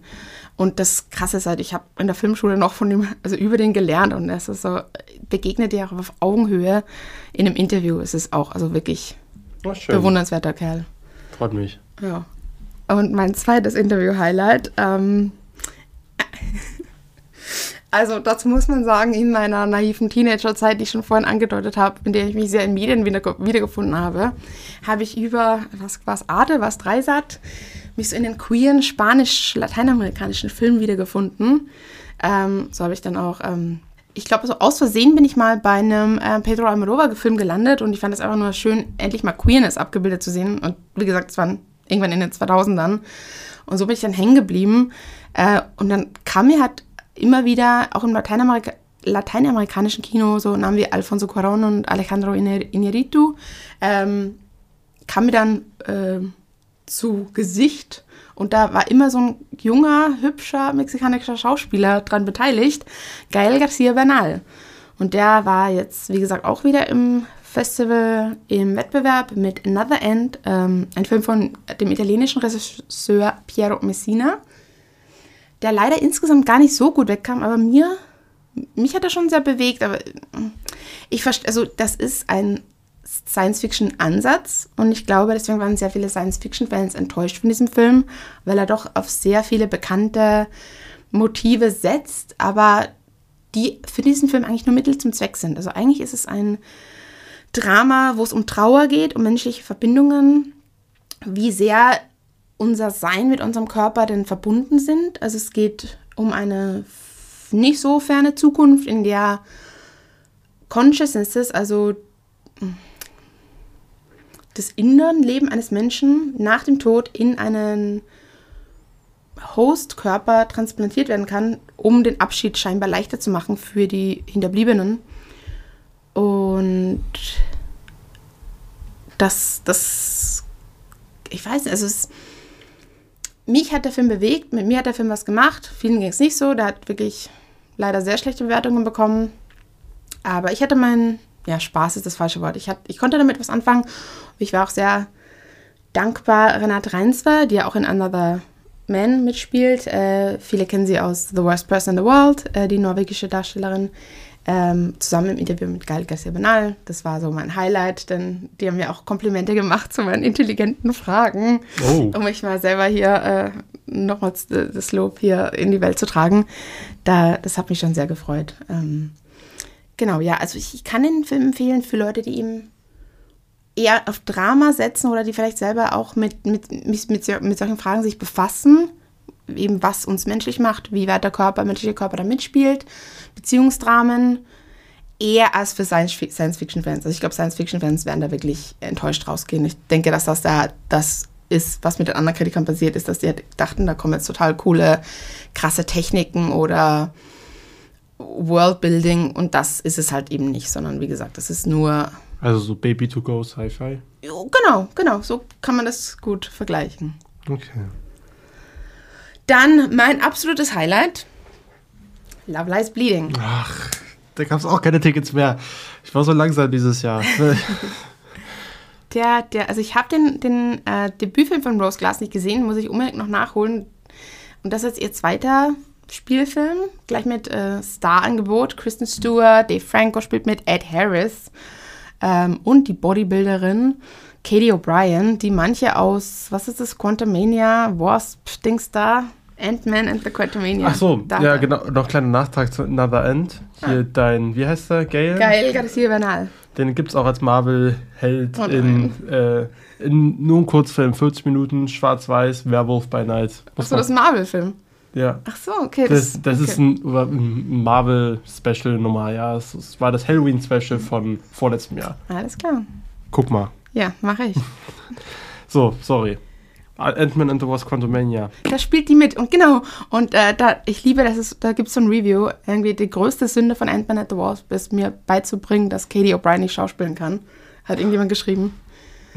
Und das Krasse ist halt, ich habe in der Filmschule noch von dem, also über den gelernt und es ist so, begegnet dir auch auf Augenhöhe in einem Interview. Es ist auch, also wirklich oh, bewundernswerter Kerl. Freut mich. Ja. Und mein zweites Interview-Highlight. Ähm, also dazu muss man sagen, in meiner naiven Teenagerzeit, die ich schon vorhin angedeutet habe, in der ich mich sehr in Medien wieder, wiedergefunden habe, habe ich über, was was Arte, was Dreisat, mich so in den queeren spanisch-lateinamerikanischen Filmen wiedergefunden. Ähm, so habe ich dann auch ähm, ich glaube, so aus Versehen bin ich mal bei einem äh, Pedro Almodovar-Film gelandet und ich fand es einfach nur schön, endlich mal Queerness abgebildet zu sehen. Und wie gesagt, es waren irgendwann in den 2000ern. Und so bin ich dann hängen geblieben. Äh, und dann kam mir halt immer wieder, auch im Lateinamerika lateinamerikanischen Kino, so Namen wie Alfonso Cuarón und Alejandro Iñárritu, ähm, kam mir dann äh, zu Gesicht und da war immer so ein junger, hübscher mexikanischer Schauspieler dran beteiligt, Gael García Bernal. Und der war jetzt, wie gesagt, auch wieder im Festival im Wettbewerb mit Another End, ähm, ein Film von dem italienischen Regisseur Piero Messina, der leider insgesamt gar nicht so gut wegkam, aber mir, mich hat er schon sehr bewegt, aber ich verstehe, also das ist ein Science-Fiction-Ansatz und ich glaube, deswegen waren sehr viele Science-Fiction-Fans enttäuscht von diesem Film, weil er doch auf sehr viele bekannte Motive setzt, aber die für diesen Film eigentlich nur Mittel zum Zweck sind. Also eigentlich ist es ein Drama, wo es um Trauer geht, um menschliche Verbindungen, wie sehr unser Sein mit unserem Körper denn verbunden sind. Also es geht um eine nicht so ferne Zukunft, in der Consciousnesses, also das inneren Leben eines Menschen nach dem Tod in einen Hostkörper transplantiert werden kann, um den Abschied scheinbar leichter zu machen für die Hinterbliebenen. Und das, das, ich weiß nicht, also es, mich hat der Film bewegt, mit mir hat der Film was gemacht, vielen ging es nicht so, der hat wirklich leider sehr schlechte Bewertungen bekommen. Aber ich hatte meinen ja, Spaß ist das falsche Wort. Ich, hat, ich konnte damit was anfangen. Ich war auch sehr dankbar Renate Reinswer, die ja auch in Another Man mitspielt. Äh, viele kennen sie aus The Worst Person in the World, äh, die norwegische Darstellerin. Ähm, zusammen im Interview mit Gael Garcia Bernal. Das war so mein Highlight, denn die haben mir auch Komplimente gemacht zu meinen intelligenten Fragen, Oh. um mich mal selber hier äh, nochmals das Lob hier in die Welt zu tragen. Da, das hat mich schon sehr gefreut. Ähm, genau, ja, also ich, ich kann den Film empfehlen für Leute, die ihm eher auf Drama setzen oder die vielleicht selber auch mit, mit, mit, mit, mit solchen Fragen sich befassen. Eben was uns menschlich macht, wie weit der Körper, menschliche Körper da mitspielt, Beziehungsdramen, eher als für Science- Science-Fiction-Fans. Also ich glaube, Science-Fiction-Fans werden da wirklich enttäuscht rausgehen. Ich denke, dass das da das ist, was mit den anderen Kritikern passiert ist, dass die halt dachten, da kommen jetzt total coole, krasse Techniken oder Worldbuilding und das ist es halt eben nicht, sondern wie gesagt, das ist nur Also so Baby to go Sci-Fi. Genau, genau, so kann man das gut vergleichen. Okay. Dann mein absolutes Highlight: Love Lies Bleeding. Ach, da gab es auch keine Tickets mehr. Ich war so langsam dieses Jahr. Der, der, also ich habe den, den äh, Debütfilm von Rose Glass nicht gesehen, muss ich unbedingt noch nachholen. Und das ist ihr zweiter Spielfilm, gleich mit äh, Star-Angebot. Kristen Stewart, Dave Franco spielt mit, Ed Harris ähm, und die Bodybuilderin Katie O'Brien, die manche aus, was ist das, Quantumania, Wasp, Dings da, Ant-Man and the Quantumania. Ach so, Da- ja, genau. Noch kleiner Nachtrag zu Another End. Hier dein, wie heißt der? Gale? Geil, Garcia Bernal. Den gibt es auch als Marvel-Held Oh in, äh, in nur einem Kurzfilm, 40 Minuten, schwarz-weiß, Werwolf by Night. Muss Achso, das ist ein Marvel-Film. ja. Ach so, okay. Das, das okay. ist ein Marvel-Special Nummer, ja. Es, es war das Halloween-Special von vorletztem Jahr. Alles klar. Guck mal. Ja, mache ich. So, sorry. Ant-Man and the Wasp Quantumania. Da spielt die mit und genau. Und äh, da, ich liebe, dass es, da gibt es so ein Review. Irgendwie die größte Sünde von Ant-Man at the Wasp ist mir beizubringen, dass Katie O'Brien nicht schauspielen kann. Hat irgendjemand geschrieben.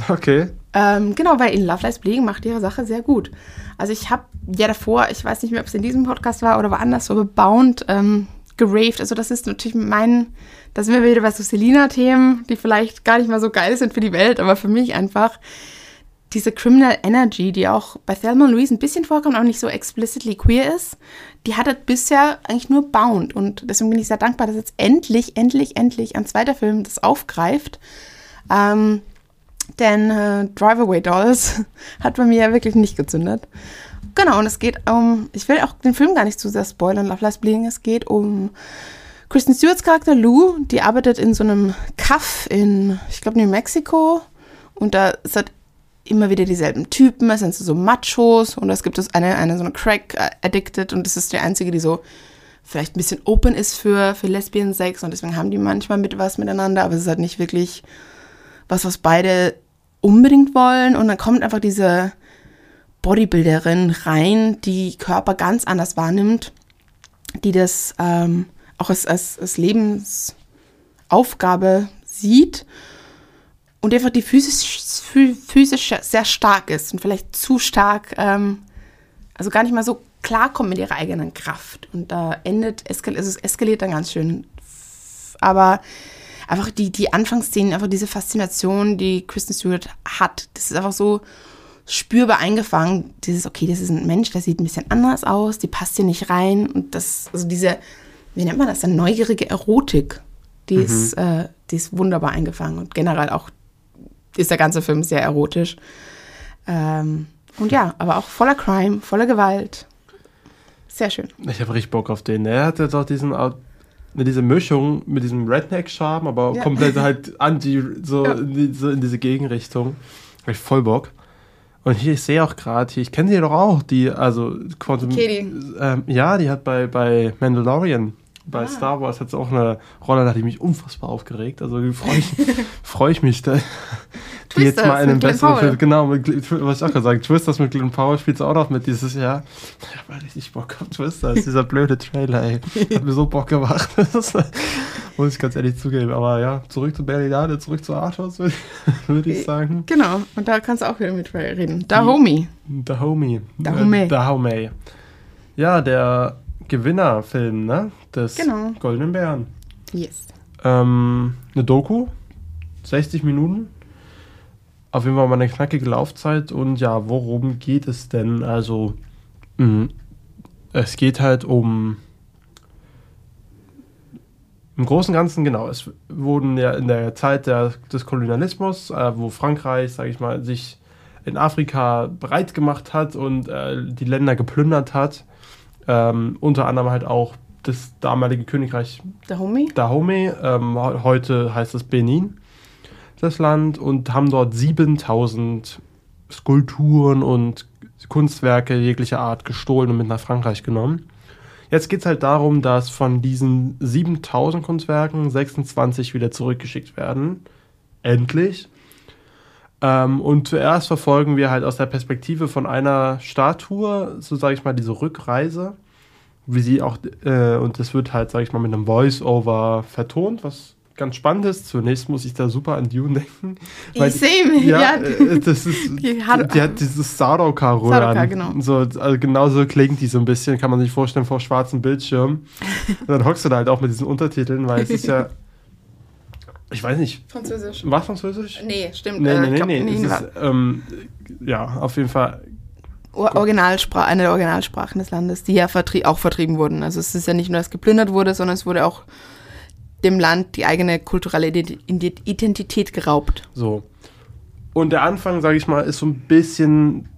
Okay. Ähm, genau, weil in Love Lies Bleeding macht ihre Sache sehr gut. Also ich habe ja davor, ich weiß nicht mehr, ob es in diesem Podcast war oder woanders, so bebound, ähm, geraved. Also das ist natürlich mein, da sind wir wieder bei so Selina-Themen, die vielleicht gar nicht mal so geil sind für die Welt, aber für mich einfach diese Criminal Energy, die auch bei Thelma Louise ein bisschen vorkommt, auch nicht so explicitly queer ist, die hat halt bisher eigentlich nur Bound. Und deswegen bin ich sehr dankbar, dass jetzt endlich, endlich, endlich ein zweiter Film das aufgreift. Ähm, denn äh, Drive Away Dolls hat bei mir ja wirklich nicht gezündet. Genau, und es geht um, ich will auch den Film gar nicht zu sehr spoilern, Love Lies Bleeding, es geht um Kristen Stewarts Charakter Lou, die arbeitet in so einem Kaff in, ich glaube, New Mexico. Und da ist halt immer wieder dieselben Typen, es sind so Machos und es gibt es eine, eine so eine Crack-Addicted und das ist die einzige, die so vielleicht ein bisschen open ist für, für Lesbian-Sex und deswegen haben die manchmal mit was miteinander, aber es ist halt nicht wirklich was, was beide unbedingt wollen. Und dann kommt einfach diese Bodybuilderin rein, die Körper ganz anders wahrnimmt, die das ähm, auch als, als, als Lebensaufgabe sieht und einfach die physisch, phys- physisch sehr stark ist und vielleicht zu stark, ähm, also gar nicht mal so klarkommt mit ihrer eigenen Kraft. Und da endet, eskal also es eskaliert dann ganz schön. Aber einfach die, die Anfangsszenen, einfach diese Faszination, die Kristen Stewart hat, das ist einfach so spürbar eingefangen. Dieses, okay, das ist ein Mensch, der sieht ein bisschen anders aus, die passt hier nicht rein. Und das, also diese, wie nennt man das, dann neugierige Erotik, die, ist, äh, die ist wunderbar eingefangen. Und generell auch ist der ganze Film sehr erotisch. Ähm, und ja, aber auch voller Crime, voller Gewalt. Sehr schön. Ich habe richtig Bock auf den. Er hat jetzt auch diesen, diese Mischung mit diesem Redneck-Charme, aber Ja. komplett halt anti, so, Ja. in, die, so in diese Gegenrichtung. Hab ich voll Bock. Und hier, ich sehe auch gerade hier, ich kenne die doch auch, die, also Quantum. Katie. Ähm, ja, die hat bei, bei Mandalorian, bei Ah. Star Wars hat sie auch eine Rolle, da hat die mich unfassbar aufgeregt. Also freue ich, freu ich mich, da, die jetzt mal in einem besseren. Film, genau, mit, was ich auch gerade sagen, Twisters mit Glenn Powell spielt sie auch noch mit dieses Jahr. Ich habe richtig Bock auf Twisters, dieser blöde Trailer, ey. Hat mir so Bock gemacht. Das muss ich ganz ehrlich zugeben. Aber ja, zurück zu Berlinale, zurück zu Arthurs, würde würd ich sagen. Genau, und da kannst du auch wieder mit reden. Da Homie. The Homie. The Homie. Homie. Ja, der Gewinnerfilm, ne? Des Genau. Goldenen Bären. Yes. Ähm, eine Doku, 60 Minuten. auf jeden Fall mal eine knackige Laufzeit. Und ja, worum geht es denn? Also, mh, es geht halt um. Im Großen und Ganzen, genau, es wurden ja in der Zeit der, des Kolonialismus, äh, wo Frankreich, sage ich mal, sich in Afrika breit gemacht hat und äh, die Länder geplündert hat, ähm, unter anderem halt auch das damalige Königreich Dahomey. Dahomey, ähm, heute heißt es Benin, das Land, und haben dort 7000 Skulpturen und Kunstwerke jeglicher Art gestohlen und mit nach Frankreich genommen. Jetzt geht es halt darum, dass von diesen 7000 Kunstwerken 26 wieder zurückgeschickt werden. Endlich. Ähm, und zuerst verfolgen wir halt aus der Perspektive von einer Statue, so sage ich mal, diese Rückreise wie sie auch, äh, und das wird halt, sag ich mal, mit einem Voice-Over vertont, was ganz spannend ist. Zunächst muss ich da super an Dune denken. Weil ich sehe mich, ja. ja. Äh, das ist, die, hat, die hat dieses Sardaukar-Röhren. Sardaukar, genau. So, also genauso klingt die so ein bisschen, kann man sich vorstellen, vor schwarzem Bildschirm. und dann hockst du da halt auch mit diesen Untertiteln, weil es ist ja ich weiß nicht. Französisch. War Französisch? Nee, stimmt. Nee, nee, äh, nee. nee. nee. Ist, ähm, ja, auf jeden Fall Originalsprache, eine der Originalsprachen des Landes, die ja vertrie auch vertrieben wurden. Also es ist ja nicht nur, dass geplündert wurde, sondern es wurde auch dem Land die eigene kulturelle Identität geraubt. So. Und der Anfang, sage ich mal, ist so ein bisschen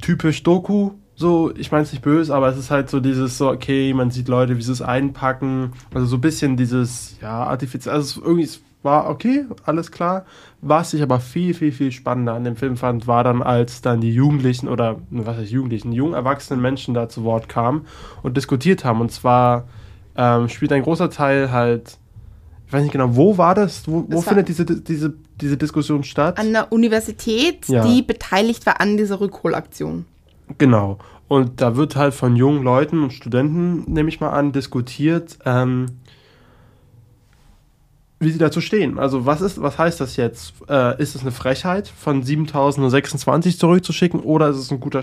typisch Doku. So, ich meine es nicht böse, aber es ist halt so dieses so, okay, man sieht Leute, wie sie es einpacken. Also so ein bisschen dieses, ja, artifiziell. Also irgendwie, war okay, alles klar. Was ich aber viel, viel, viel spannender an dem Film fand, war dann, als dann die Jugendlichen oder, was heißt Jugendlichen, jung erwachsenen Menschen da zu Wort kamen und diskutiert haben. Und zwar ähm, spielt ein großer Teil halt, ich weiß nicht genau, wo war das? Wo, wo findet diese, diese, diese Diskussion statt? An der Universität, ja. die beteiligt war an dieser Rückholaktion. Genau. Und da wird halt von jungen Leuten und Studenten, nehme ich mal an, diskutiert, ähm, wie sie dazu stehen. Also was ist, was heißt das jetzt? Äh, ist es eine Frechheit, von 7026 zurückzuschicken oder ist es ein guter,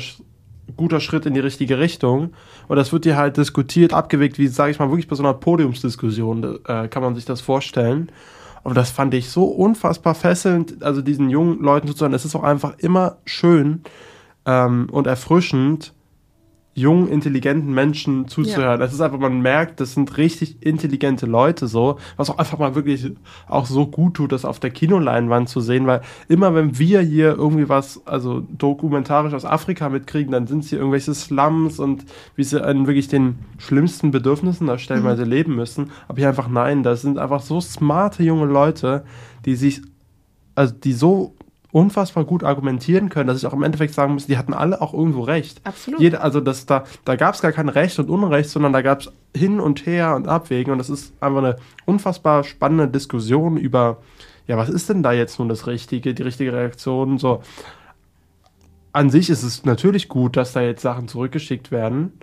guter Schritt in die richtige Richtung? Und das wird hier halt diskutiert, abgewegt, wie, sage ich mal, wirklich bei so einer Podiumsdiskussion, äh, kann man sich das vorstellen. Aber das fand ich so unfassbar fesselnd, also diesen jungen Leuten zuzuhören. Es ist auch einfach immer schön ähm, und erfrischend, jungen, intelligenten Menschen zuzuhören. Ja. Das ist einfach, man merkt, das sind richtig intelligente Leute so, was auch einfach mal wirklich auch so gut tut, das auf der Kinoleinwand zu sehen, weil immer wenn wir hier irgendwie was, also dokumentarisch aus Afrika mitkriegen, dann sind es hier irgendwelche Slums und wie sie an wirklich den schlimmsten Bedürfnissen da stellenweise mhm. leben müssen. Aber hier einfach nein, das sind einfach so smarte junge Leute, die sich, also die so unfassbar gut argumentieren können, dass ich auch im Endeffekt sagen muss, die hatten alle auch irgendwo recht. Absolut. Jeder, also das, da, da gab es gar kein Recht und Unrecht, sondern da gab es hin und her und Abwägen und das ist einfach eine unfassbar spannende Diskussion über, ja, was ist denn da jetzt nun das Richtige, die richtige Reaktion, so. An sich ist es natürlich gut, dass da jetzt Sachen zurückgeschickt werden.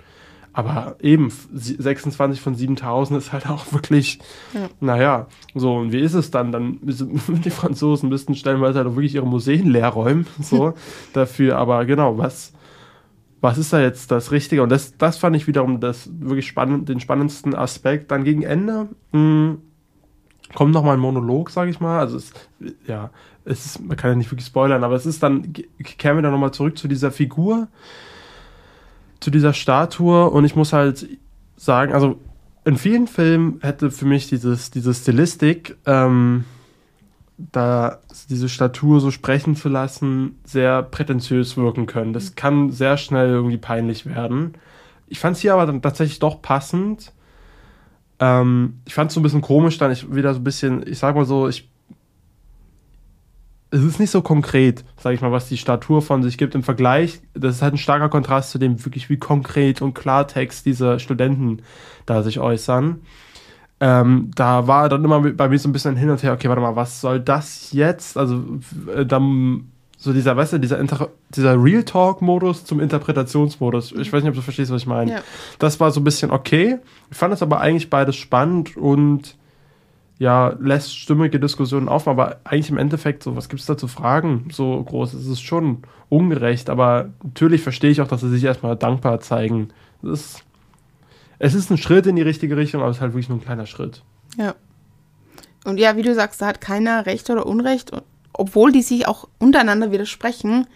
Aber eben 26 von 7000 ist halt auch wirklich, ja. naja, so, und wie ist es dann? Dann die Franzosen müssten stellenweise halt auch wirklich ihre Museen leer räumen, so, dafür. Aber genau, was, was ist da jetzt das Richtige? Und das, das fand ich wiederum das wirklich spannend, den spannendsten Aspekt. Dann gegen Ende mh, hm, kommt nochmal ein Monolog, sage ich mal. Also, es, ja, es ist, man kann ja nicht wirklich spoilern, aber es ist dann, kehren wir dann nochmal zurück zu dieser Figur zu dieser Statue und ich muss halt sagen, also in vielen Filmen hätte für mich dieses, diese Stilistik, ähm, da diese Statue so sprechen zu lassen, sehr prätentiös wirken können. Das kann sehr schnell irgendwie peinlich werden. Ich fand es hier aber dann tatsächlich doch passend. Ähm, ich fand es so ein bisschen komisch, dann ich wieder so ein bisschen, ich sag mal so, ich es ist nicht so konkret, sage ich mal, was die Statur von sich gibt im Vergleich. Das ist halt ein starker Kontrast zu dem wirklich wie konkret und Klartext diese Studenten da sich äußern. Ähm, da war dann immer bei mir so ein bisschen hin und her, okay, warte mal, was soll das jetzt? Also äh, dann so dieser, weißt du, dieser, dieser Real Talk-Modus zum Interpretationsmodus. Ich weiß nicht, ob du verstehst, was ich meine. Ja. Das war so ein bisschen okay. Ich fand es aber eigentlich beides spannend und ja, lässt stimmige Diskussionen auf, aber eigentlich im Endeffekt, so, was gibt es da zu fragen? So groß, es ist schon ungerecht, aber natürlich verstehe ich auch, dass sie sich erstmal dankbar zeigen. Es ist, es ist ein Schritt in die richtige Richtung, aber es ist halt wirklich nur ein kleiner Schritt. Ja. Und ja, wie du sagst, da hat keiner Recht oder Unrecht. obwohl die sich auch untereinander widersprechen,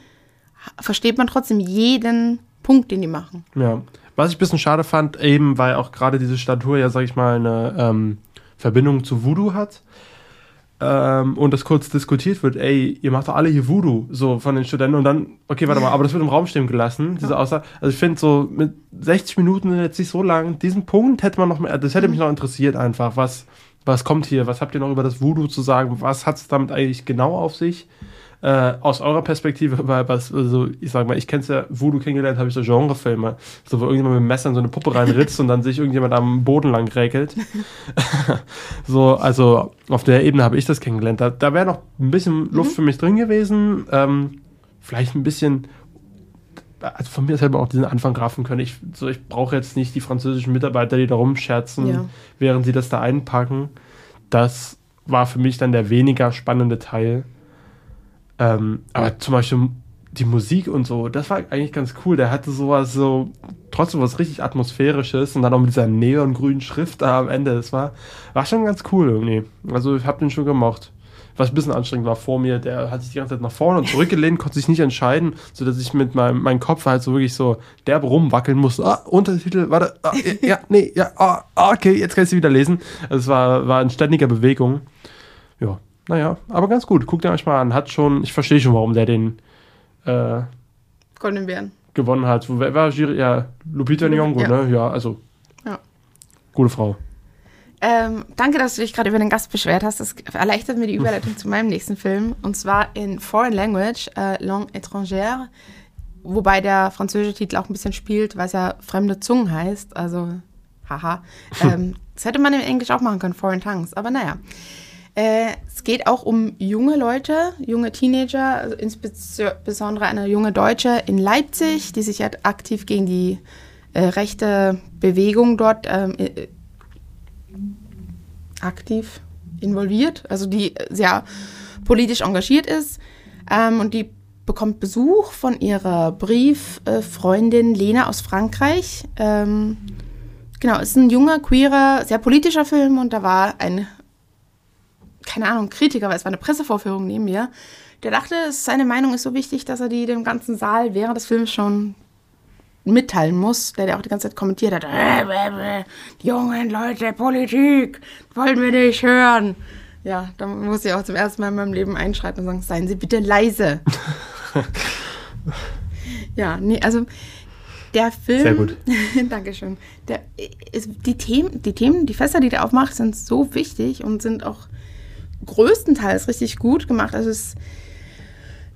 versteht man trotzdem jeden Punkt, den die machen. Ja. Was ich ein bisschen schade fand, eben weil auch gerade diese Statur ja, sag ich mal, eine ähm, Verbindung zu Voodoo hat. Ähm, und das kurz diskutiert wird, ey, ihr macht doch alle hier Voodoo, so von den Studenten und dann, okay, warte mal, aber das wird im Raum stehen gelassen, diese Aussage. Also ich finde so mit 60 Minuten jetzt nicht so lang, diesen Punkt hätte man noch mehr, das hätte mich noch interessiert einfach, was, was kommt hier, was habt ihr noch über das Voodoo zu sagen, was hat es damit eigentlich genau auf sich? Äh, aus eurer Perspektive, weil was, also ich sag mal, ich kenne es ja, Voodoo kennengelernt habe ich so Genrefilme, so wo irgendjemand mit dem Messer in so eine Puppe reinritzt und dann sich irgendjemand am Boden lang räkelt. so, also auf der Ebene habe ich das kennengelernt. Da, da wäre noch ein bisschen Luft mhm. für mich drin gewesen. Ähm, vielleicht ein bisschen also von mir selber auch diesen Anfang grafen können. Ich, so, ich brauche jetzt nicht die französischen Mitarbeiter, die da rumscherzen, ja. während sie das da einpacken. Das war für mich dann der weniger spannende Teil. Ähm, aber zum Beispiel die Musik und so, das war eigentlich ganz cool. Der hatte sowas so, trotzdem was richtig Atmosphärisches und dann auch mit dieser neongrünen Schrift da am Ende. Das war, war schon ganz cool irgendwie. Also ich habe den schon gemocht. Was ein bisschen anstrengend war vor mir, der hat sich die ganze Zeit nach vorne und zurückgelehnt, konnte sich nicht entscheiden, sodass ich mit meinem, meinem Kopf halt so wirklich so derb rumwackeln musste. Ah, Untertitel, warte, ah, ja, nee, ja, ah, okay, jetzt kann ich sie wieder lesen. Also es war, war in ständiger Bewegung. Ja, naja, aber ganz gut. Guckt ihr euch mal an. Hat schon, ich verstehe schon, warum der den äh, Goldenen Bären gewonnen hat. Wer war Giri? Ja, Lupita Nyong'o, ja. ne? Ja, also. Ja. Gute Frau. Ähm, danke, dass du dich gerade über den Gast beschwert hast. Das erleichtert mir die Überleitung zu meinem nächsten Film. Und zwar in Foreign Language, äh, Langue étrangère. Wobei der französische Titel auch ein bisschen spielt, weil es ja fremde Zungen heißt. Also, haha. ähm, das hätte man im Englisch auch machen können, Foreign Tongues. Aber naja. Äh, es geht auch um junge Leute, junge Teenager, also insbesondere eine junge Deutsche in Leipzig, die sich halt aktiv gegen die äh, rechte Bewegung dort äh, aktiv involviert, also die sehr politisch engagiert ist. Ähm, und die bekommt Besuch von ihrer Brieffreundin Lena aus Frankreich. Ähm, genau, ist ein junger, queerer, sehr politischer Film und da war ein keine Ahnung, Kritiker, weil es war eine Pressevorführung neben mir, der dachte, seine Meinung ist so wichtig, dass er die dem ganzen Saal während des Films schon mitteilen muss, der der auch die ganze Zeit kommentiert hat, äh, äh, äh, die jungen Leute, Politik, wollen wir nicht hören. Ja, da muss ich auch zum ersten Mal in meinem Leben einschreiten und sagen, seien Sie bitte leise. ja, nee, also der Film. Sehr gut. Dankeschön. Der, ist, die, Themen, die Themen, die Fässer, die der aufmacht, sind so wichtig und sind auch größtenteils richtig gut gemacht. Also es ist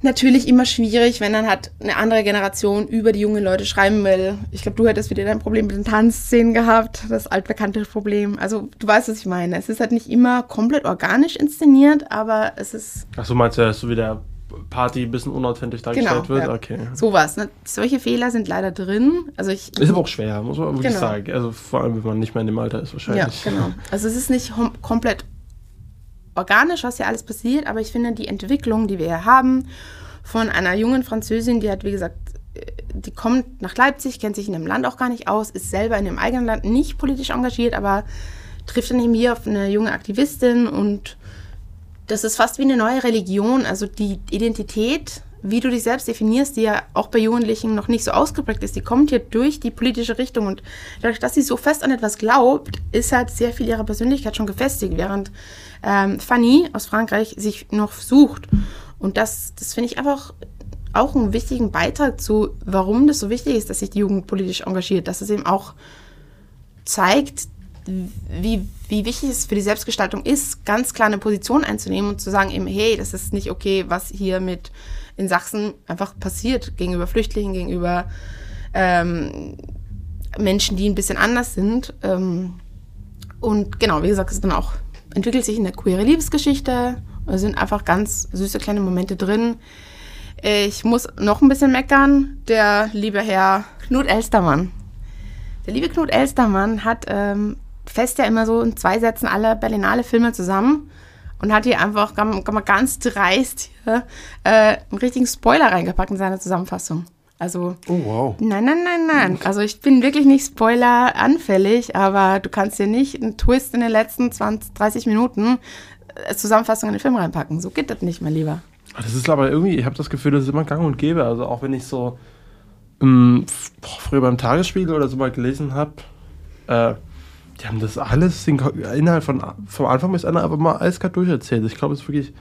natürlich immer schwierig, wenn dann halt eine andere Generation über die jungen Leute schreiben will. Ich glaube, du hättest wieder dein Problem mit den Tanzszenen gehabt, das altbekannte Problem. Also du weißt, was ich meine. Es ist halt nicht immer komplett organisch inszeniert, aber es ist. Ach so, meinst du, dass so wie der Party ein bisschen unauthentisch dargestellt genau, wird? Ja. Okay. Sowas. Ne? Solche Fehler sind leider drin. Also ich, ist aber auch schwer, muss man wirklich genau. sagen. Also vor allem, wenn man nicht mehr in dem Alter ist wahrscheinlich. Ja, genau. Also es ist nicht komplett organisch, was ja alles passiert, aber ich finde die Entwicklung, die wir hier haben, von einer jungen Französin, die hat, wie gesagt, äh, die kommt nach Leipzig, kennt sich in dem Land auch gar nicht aus, ist selber in dem eigenen Land nicht politisch engagiert, aber trifft dann eben hier auf eine junge Aktivistin und das ist fast wie eine neue Religion. Also die Identität, wie du dich selbst definierst, die ja auch bei Jugendlichen noch nicht so ausgeprägt ist, die kommt hier durch die politische Richtung und dadurch, dass sie so fest an etwas glaubt, ist halt sehr viel ihrer Persönlichkeit schon gefestigt, während ähm, Fanny aus Frankreich sich noch sucht. Und das, das finde ich einfach auch einen wichtigen Beitrag zu, warum das so wichtig ist, dass sich die Jugend politisch engagiert, dass es eben auch zeigt, wie, wie wichtig es für die Selbstgestaltung ist, ganz klar eine Position einzunehmen und zu sagen eben, hey, das ist nicht okay, was hier mit in Sachsen einfach passiert gegenüber Flüchtlingen, gegenüber ähm, Menschen, die ein bisschen anders sind. Ähm, und genau, wie gesagt, es dann auch entwickelt sich eine queere Liebesgeschichte. Da sind einfach ganz süße kleine Momente drin. Ich muss noch ein bisschen meckern. Der liebe Herr Knut Elstermann. Der liebe Knut Elstermann hat ähm, fest ja immer so in zwei Sätzen alle Berlinale Filme zusammen und hat hier einfach ganz dreist hier, äh, einen richtigen Spoiler reingepackt in seine Zusammenfassung. Also. Oh, wow. Nein, nein, nein, nein. Also ich bin wirklich nicht spoileranfällig, aber du kannst dir nicht einen Twist in den letzten 20, 30 Minuten äh, Zusammenfassung in den Film reinpacken. So geht das nicht, mein Lieber. Das ist aber irgendwie, ich habe das Gefühl, das ist immer gang und gäbe. Also auch wenn ich so ähm, früher beim Tagesspiegel oder so mal gelesen habe, äh, die haben das alles innerhalb von vom Anfang bis Ende aber mal eiskalt durcherzählt. Ich glaube, es ist wirklich,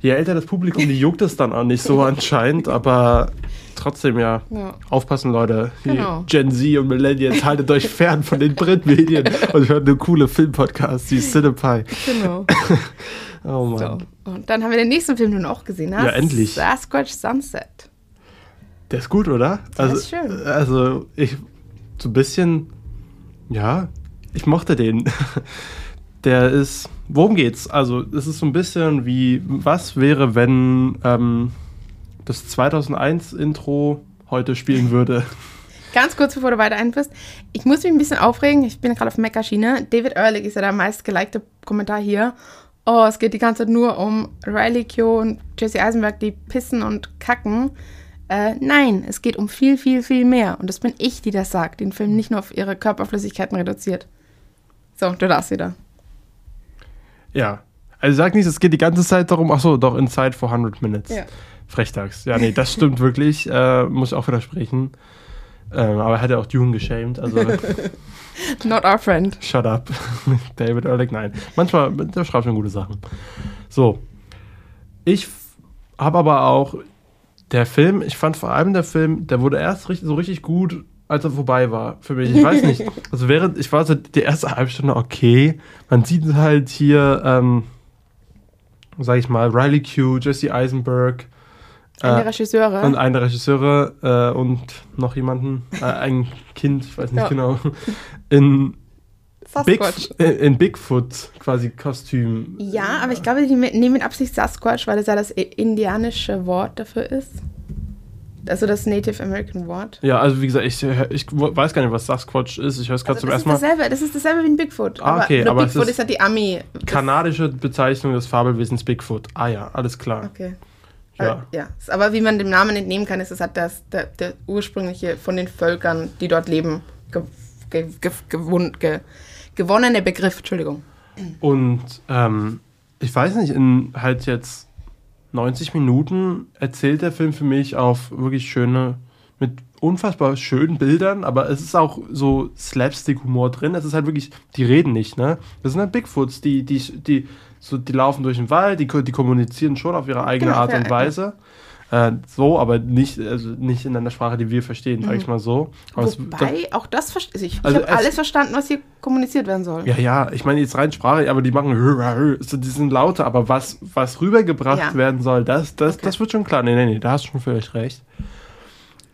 je älter das Publikum, die juckt es dann auch nicht so anscheinend, aber trotzdem ja, ja. aufpassen, Leute. Genau. Gen Z und Millennials, haltet euch fern von den Printmedien und hört eine coole Filmpodcast, die Cinepie. Genau. oh Mann. So. Und dann haben wir den nächsten Film, den du auch gesehen hast. Ja, endlich. Sasquatch Sunset. Der ist gut, oder? Der also, ist schön. Also, ich, so ein bisschen, ja, ich mochte den. Der ist, worum geht's? Also, es ist so ein bisschen wie, was wäre, wenn ähm, das 2001-Intro heute spielen würde? Ganz kurz, bevor du weiter einführst. Ich muss mich ein bisschen aufregen. Ich bin gerade auf Mac-Schiene. David Ehrlich ist ja der meistgelikte Kommentar hier. Oh, es geht die ganze Zeit nur um Riley Keough und Jesse Eisenberg, die pissen und kacken. Äh, nein, es geht um viel, viel, viel mehr. Und das bin ich, die das sagt, den Film nicht nur auf ihre Körperflüssigkeiten reduziert. So, du darfst wieder. Ja. Also sag nicht, es geht die ganze Zeit darum, ach so, doch, Inside 400 Minutes. Ja. Frechtags. Ja, nee, das stimmt wirklich. Äh, muss ich auch widersprechen. Ähm, aber er hat ja auch Dune geschämt. Also, Not our friend. Shut up. David Ehrlich, nein. Manchmal, der schreibt schon gute Sachen. So. Ich habe aber auch der Film, ich fand vor allem der Film, der wurde erst richtig, so richtig gut, als er vorbei war für mich. Ich weiß nicht. Also während, ich war so die erste halbe Stunde okay. Man sieht halt hier, ähm, sag ich mal, Riley Q, Jesse Eisenberg. Eine äh, Regisseure. Und eine Regisseure äh, und noch jemanden, äh, ein Kind, ich weiß nicht ja. genau, in Sasquatch. Big, in Bigfoot quasi Kostüm. Ja, aber ich glaube, die nehmen mit Absicht Sasquatch, weil das ja das indianische Wort dafür ist. Also das Native American Wort. Ja, also wie gesagt, ich, ich weiß gar nicht, was Sasquatch ist. Ich höre es gerade also zum ersten Mal. Dasselbe, das ist dasselbe wie ein Bigfoot. Ah, okay, aber, aber Bigfoot ist, ist halt die Ami. Kanadische Bezeichnung des Fabelwesens Bigfoot. Ah ja, alles klar. Okay. Ja. ja. Aber wie man dem Namen entnehmen kann, ist es halt das, der, der ursprüngliche von den Völkern, die dort leben, ge, ge, ge, gewonnene Begriff, Entschuldigung. Und ähm, ich weiß nicht, in halt jetzt 90 Minuten erzählt der Film für mich auf wirklich schöne, mit unfassbar schönen Bildern, aber es ist auch so Slapstick-Humor drin. Es ist halt wirklich, die reden nicht, ne? Das sind halt Bigfoots, die, die, die, so, die laufen durch den Wald, die, die kommunizieren schon auf ihre eigene genau, Art und Weise. Äh, so, aber nicht, also nicht in einer Sprache, die wir verstehen, sag ich mhm. mal so. Aber Wobei, das, auch das verstehe also ich. Also habe alles verstanden, was hier kommuniziert werden soll. Ja, ja, ich meine jetzt rein Sprache, aber die machen, die sind lauter, aber was, was rübergebracht ja. werden soll, das, das, okay. das wird schon klar. Nee, nee, nee, da hast du schon völlig recht.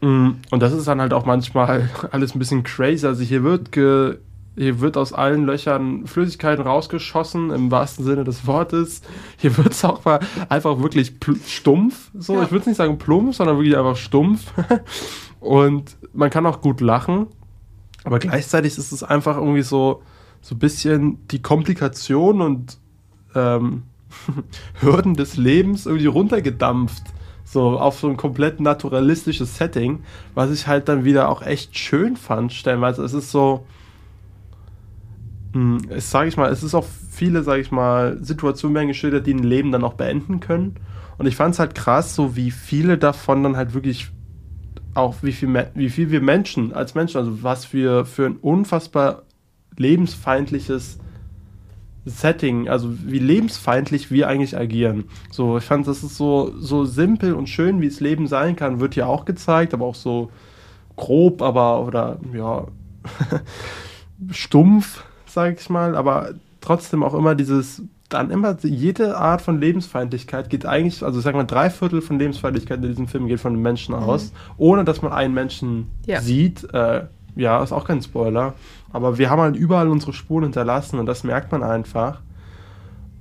Mm, und das ist dann halt auch manchmal alles ein bisschen crazy. Also hier wird ge hier wird aus allen Löchern Flüssigkeiten rausgeschossen, im wahrsten Sinne des Wortes. Hier wird es auch mal einfach wirklich stumpf. So, ja. ich würde es nicht sagen plump, sondern wirklich einfach stumpf. Und man kann auch gut lachen. Aber gleichzeitig ist es einfach irgendwie so, so ein bisschen die Komplikation und ähm, Hürden des Lebens irgendwie runtergedampft. So auf so ein komplett naturalistisches Setting, was ich halt dann wieder auch echt schön fand, stellenweise. Es ist so, es sage ich mal, es ist auch viele, sage ich mal, Situationen werden geschildert, die ein Leben dann auch beenden können. Und ich fand es halt krass, so wie viele davon dann halt wirklich auch wie viel, wie viel wir Menschen als Menschen, also was wir für ein unfassbar lebensfeindliches Setting, also wie lebensfeindlich wir eigentlich agieren. So, ich fand, das ist so, so simpel und schön, wie das Leben sein kann, wird hier auch gezeigt, aber auch so grob, aber oder ja, stumpf sage ich mal, aber trotzdem auch immer dieses, dann immer jede Art von Lebensfeindlichkeit geht eigentlich, also sagen wir drei Viertel von Lebensfeindlichkeit in diesem Film geht von den Menschen mhm. aus, ohne dass man einen Menschen ja. sieht. Äh, ja, ist auch kein Spoiler. Aber wir haben halt überall unsere Spuren hinterlassen und das merkt man einfach.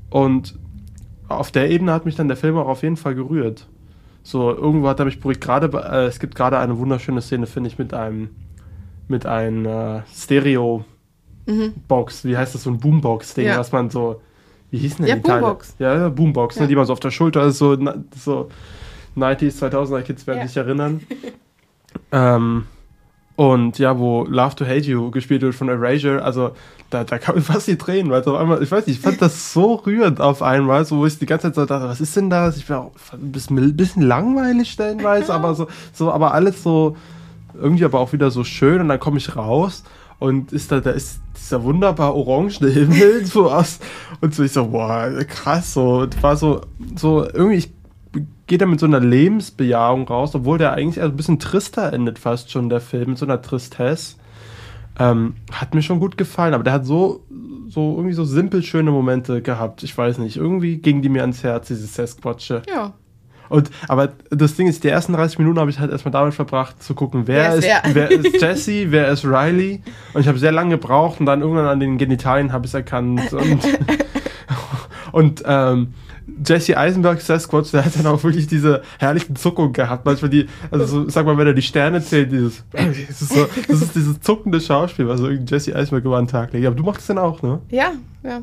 Und auf der Ebene hat mich dann der Film auch auf jeden Fall gerührt. So, irgendwo hat er mich beruhigt. Gerade, äh, es gibt gerade eine wunderschöne Szene, finde ich, mit einem, mit einem äh, Stereo- mhm. Box, wie heißt das, so ein Boombox-Ding, ja. was man so, wie hieß denn ja, die Boombox. Teile? Ja, Boombox, ne, ja. Ne, die man so auf der Schulter ist, so, so 90s, 2000er Kids werden ja. sich erinnern. ähm, Und ja, wo Love to Hate You gespielt wird von Erasure, also da, da kann man fast die Tränen, weil so einmal, ich weiß nicht, ich fand das so rührend auf einmal, so wo ich die ganze Zeit so dachte, was ist denn das? Ich bin auch ein bisschen, ein bisschen langweilig stellenweise, aber so, so, aber alles so, irgendwie aber auch wieder so schön und dann komme ich raus und ist da, da ist dieser wunderbar orangene Himmel so aus und so ich so, boah, krass, so, war so, so irgendwie, ich geht er mit so einer Lebensbejahung raus, obwohl der eigentlich ein bisschen trister endet fast schon, der Film, mit so einer Tristesse. Ähm, hat mir schon gut gefallen, aber der hat so, so irgendwie so simpel schöne Momente gehabt. Ich weiß nicht, irgendwie ging die mir ans Herz, diese Sasquatche. Ja. Und, aber das Ding ist, die ersten 30 Minuten habe ich halt erstmal damit verbracht, zu gucken, wer, wer ist, wer? ist Jesse, wer ist Riley. Und ich habe sehr lange gebraucht und dann irgendwann an den Genitalien habe ich es erkannt. Und, und ähm, Jesse Eisenberg Sasquatch, der hat dann auch wirklich diese herrlichen Zuckungen gehabt. Manchmal die, also so, sag mal, wenn er die Sterne zählt, dieses, das ist, so, das ist dieses zuckende Schauspiel, was irgendwie Jesse Eisenberg über den Tag legt. Aber du machst den auch, ne? Ja, ja.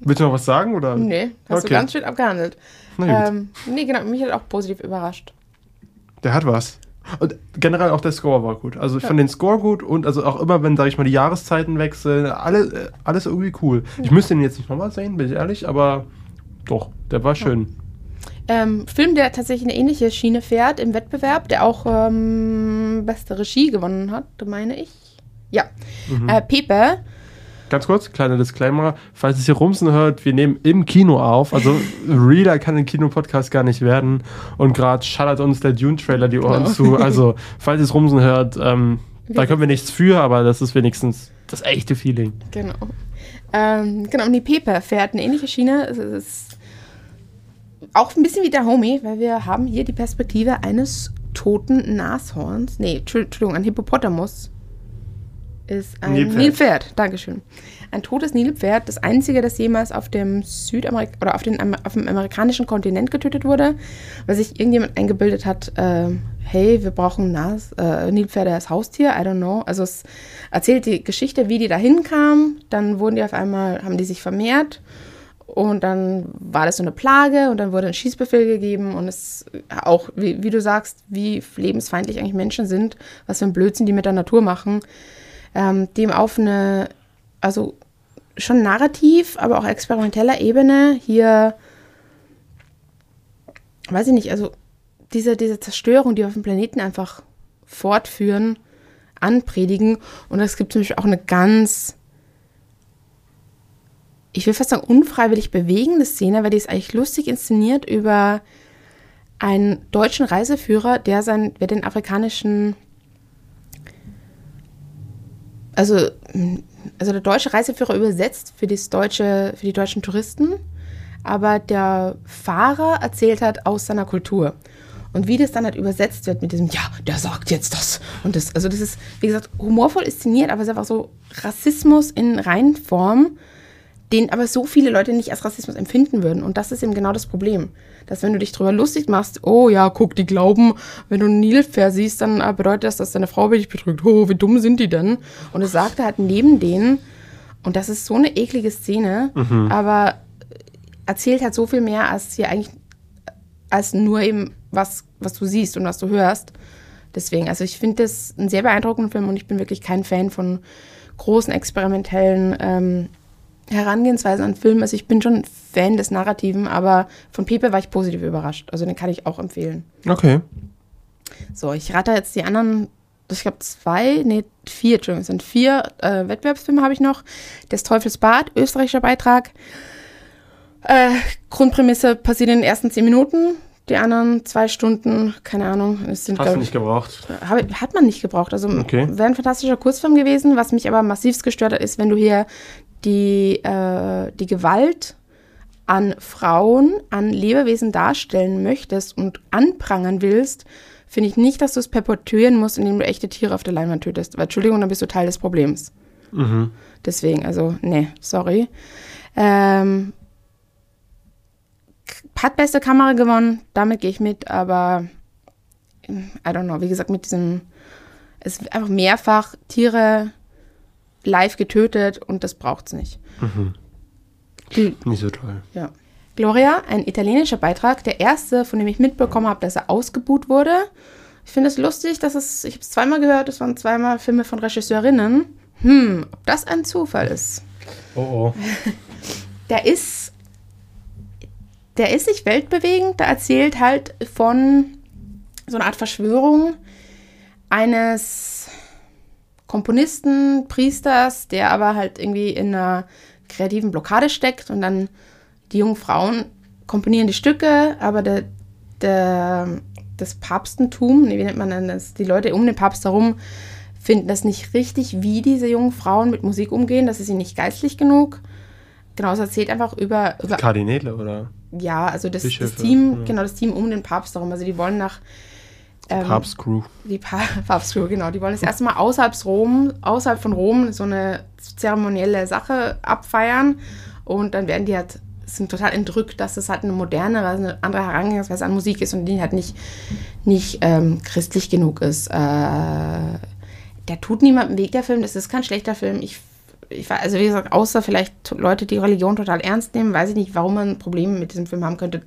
Willst du noch was sagen? Oder? Nee, hast okay. du ganz schön abgehandelt. Na ähm, nee, genau, mich hat auch positiv überrascht. Der hat was. Und generell auch der Score war gut. Also ich ja. fand den Score gut und also auch immer, wenn, sag ich mal, die Jahreszeiten wechseln, alle, alles irgendwie cool. Ja. Ich müsste ihn jetzt nicht nochmal sehen, bin ich ehrlich, aber doch, der war schön. Ähm, Film, der tatsächlich eine ähnliche Schiene fährt im Wettbewerb, der auch ähm, beste Regie gewonnen hat, meine ich. Ja. Mhm. Äh, Pepe. Ganz kurz, kleiner Disclaimer. Falls es hier Rumsen hört, wir nehmen im Kino auf. Also, Reader kann ein Kino-Podcast gar nicht werden. Und gerade schallert uns der Dune-Trailer die Ohren genau. zu. Also, falls es Rumsen hört, ähm, da können wir nichts für, aber das ist wenigstens das echte Feeling. Genau. Ähm, genau, und die Pepe fährt eine ähnliche Schiene. Es ist auch ein bisschen wie der Homie, weil wir haben hier die Perspektive eines toten Nashorns. Nee, Entschuldigung, ein Hippopotamus. Ist ein Nilpferd. Nilpferd. Dankeschön. Ein totes Nilpferd, das einzige, das jemals auf dem Südamerik oder auf, den, auf dem amerikanischen Kontinent getötet wurde, weil sich irgendjemand eingebildet hat, äh, hey, wir brauchen Nas, äh, Nilpferde als Haustier, I don't know. Also es erzählt die Geschichte, wie die da hinkamen, dann wurden die auf einmal, haben die sich vermehrt und dann war das so eine Plage und dann wurde ein Schießbefehl gegeben und es auch, wie, wie du sagst, wie lebensfeindlich eigentlich Menschen sind, was für ein Blödsinn die mit der Natur machen, ähm, dem auf eine, also schon narrativ, aber auch experimenteller Ebene hier, weiß ich nicht, also diese, diese Zerstörung, die wir auf dem Planeten einfach fortführen, anpredigen. Und es gibt zum Beispiel auch eine ganz ich will fast sagen, unfreiwillig bewegende Szene, weil die ist eigentlich lustig inszeniert über einen deutschen Reiseführer, der, sein, der den afrikanischen, also, also der deutsche Reiseführer übersetzt für, das deutsche, für die deutschen Touristen, aber der Fahrer erzählt hat aus seiner Kultur. Und wie das dann halt übersetzt wird mit diesem, ja, der sagt jetzt das. Und das, also das ist, wie gesagt, humorvoll inszeniert, aber es ist einfach so Rassismus in Reinform den aber so viele Leute nicht als Rassismus empfinden würden. Und das ist eben genau das Problem. Dass wenn du dich drüber lustig machst, oh ja, guck, die glauben, wenn du einen Nilpferd siehst, dann äh, bedeutet das, dass deine Frau dich betrügt. Oh, wie dumm sind die denn? Und es sagte halt neben denen, und das ist so eine eklige Szene, mhm. aber erzählt halt so viel mehr als hier eigentlich, als nur eben was, was du siehst und was du hörst. Deswegen, also ich finde das ein sehr beeindruckender Film und ich bin wirklich kein Fan von großen experimentellen ähm, Herangehensweise an Filmen. Also ich bin schon Fan des Narrativen, aber von Pepe war ich positiv überrascht. Also den kann ich auch empfehlen. Okay. So, ich rate jetzt die anderen, ich glaube zwei, nee, vier, Entschuldigung, es sind vier äh, Wettbewerbsfilme habe ich noch. Des Teufels Bad, österreichischer Beitrag. Äh, Grundprämisse passiert in den ersten zehn Minuten. Die anderen zwei Stunden, keine Ahnung. Es sind, Hast du nicht gebraucht? hat man nicht gebraucht. Also okay. wäre ein fantastischer Kurzfilm gewesen. Was mich aber massivst gestört hat, ist, wenn du hier die, äh, die Gewalt an Frauen, an Lebewesen darstellen möchtest und anprangern willst, finde ich nicht, dass du es perpetuieren musst, indem du echte Tiere auf der Leinwand tötest. Weil, Entschuldigung, dann bist du Teil des Problems. Mhm. Deswegen, also, nee, sorry. Ähm, hat beste Kamera gewonnen, damit gehe ich mit, aber I don't know, wie gesagt, mit diesem, es ist einfach mehrfach Tiere live getötet und das braucht es nicht. Mhm. Nicht so toll. Ja. Gloria, ein italienischer Beitrag, der erste, von dem ich mitbekommen habe, dass er ausgebuht wurde. Ich finde es lustig, dass es, ich habe es zweimal gehört, es waren zweimal Filme von Regisseurinnen. Hm, ob das ein Zufall ist. Oh oh. Der ist, der ist nicht weltbewegend, der erzählt halt von so einer Art Verschwörung eines Komponisten, Priesters, der aber halt irgendwie in einer kreativen Blockade steckt und dann die jungen Frauen komponieren die Stücke, aber der, der, das Papstentum, nee, wie nennt man denn das, die Leute um den Papst herum finden das nicht richtig, wie diese jungen Frauen mit Musik umgehen, das ist ihnen nicht geistlich genug. Genau, es erzählt einfach über, über Kardinäle oder ja, also das, das Team, ja. genau, das Team um den Papst darum. Also die wollen nach ähm, Papstcrew. die pa Papstschule, genau. Die wollen das erste Mal außerhalb, Rom, außerhalb von Rom so eine zeremonielle Sache abfeiern. Und dann werden die halt, sind total entrückt, dass das halt eine moderne, eine andere Herangehensweise an Musik ist und die halt nicht, nicht ähm, christlich genug ist. Äh, der tut niemandem Weg, der Film. Das ist kein schlechter Film. Ich, ich war- also wie gesagt, außer vielleicht Leute, die Religion total ernst nehmen, weiß ich nicht, warum man Probleme mit diesem Film haben könnte,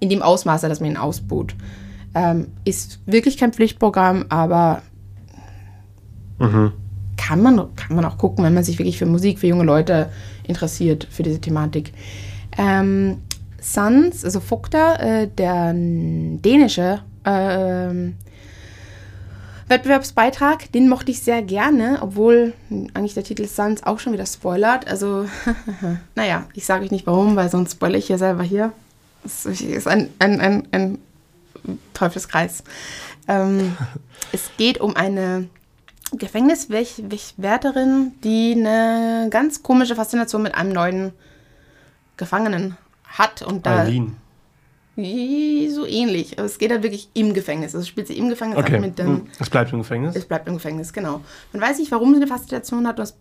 in dem Ausmaße, dass man ihn ausbuht. Ähm, ist wirklich kein Pflichtprogramm, aber Mhm. kann man, kann man auch gucken, wenn man sich wirklich für Musik, für junge Leute interessiert, für diese Thematik. Ähm, Sons, also Fokta, äh, der dänische ähm, Wettbewerbsbeitrag, den mochte ich sehr gerne, obwohl eigentlich der Titel Sons auch schon wieder spoilert. Also, naja, ich sage euch nicht warum, weil sonst spoilere ich ja selber hier. Das ist ein, ein, ein, ein Teufelskreis. Ähm, es geht um eine Gefängniswärterin, die eine ganz komische Faszination mit einem neuen Gefangenen hat. Und da Eileen. so ähnlich. Also es geht halt wirklich im Gefängnis. Also es spielt sie im Gefängnis Okay. mit dem. Hm. Es bleibt im Gefängnis. Es bleibt im Gefängnis, genau. Man weiß nicht, warum sie eine Faszination hat. Das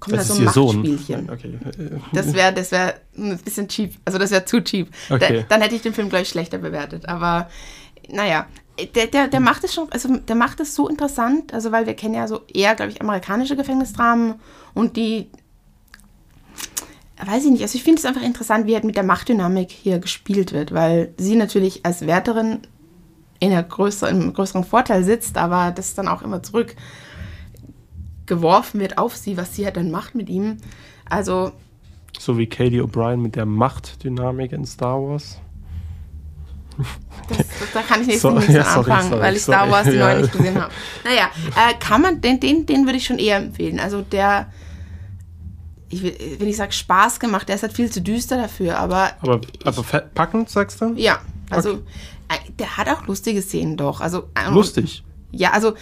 kommt da Das so ist ein Sohn. Machtspielchen. Okay. Das wäre das wär ein bisschen cheap. Also das wäre zu cheap. Okay. Da, dann hätte ich den Film gleich schlechter bewertet. Aber naja, der, der, der macht es schon, also der macht es so interessant, also weil wir kennen ja so eher, glaube ich, amerikanische Gefängnisdramen und die, weiß ich nicht, also ich finde es einfach interessant, wie halt mit der Machtdynamik hier gespielt wird, weil sie natürlich als Wärterin in einer größeren, im größeren Vorteil sitzt, aber das dann auch immer zurück geworfen wird auf sie, was sie halt dann macht mit ihm. Also So wie Katie O'Brien mit der Machtdynamik in Star Wars. Das, das, da kann ich nicht So- nichts ja, sorry, anfangen, sorry, weil ich sorry. Star Wars die Ja. nicht gesehen habe. Naja, äh, kann man, den, den, den würde ich schon eher empfehlen. Also der, ich will, wenn ich sage Spaß gemacht, der ist halt viel zu düster dafür, aber Aber, aber fe- packend, sagst du? ja, also äh, der hat auch lustige Szenen doch. Also ähm, Lustig. Ja, also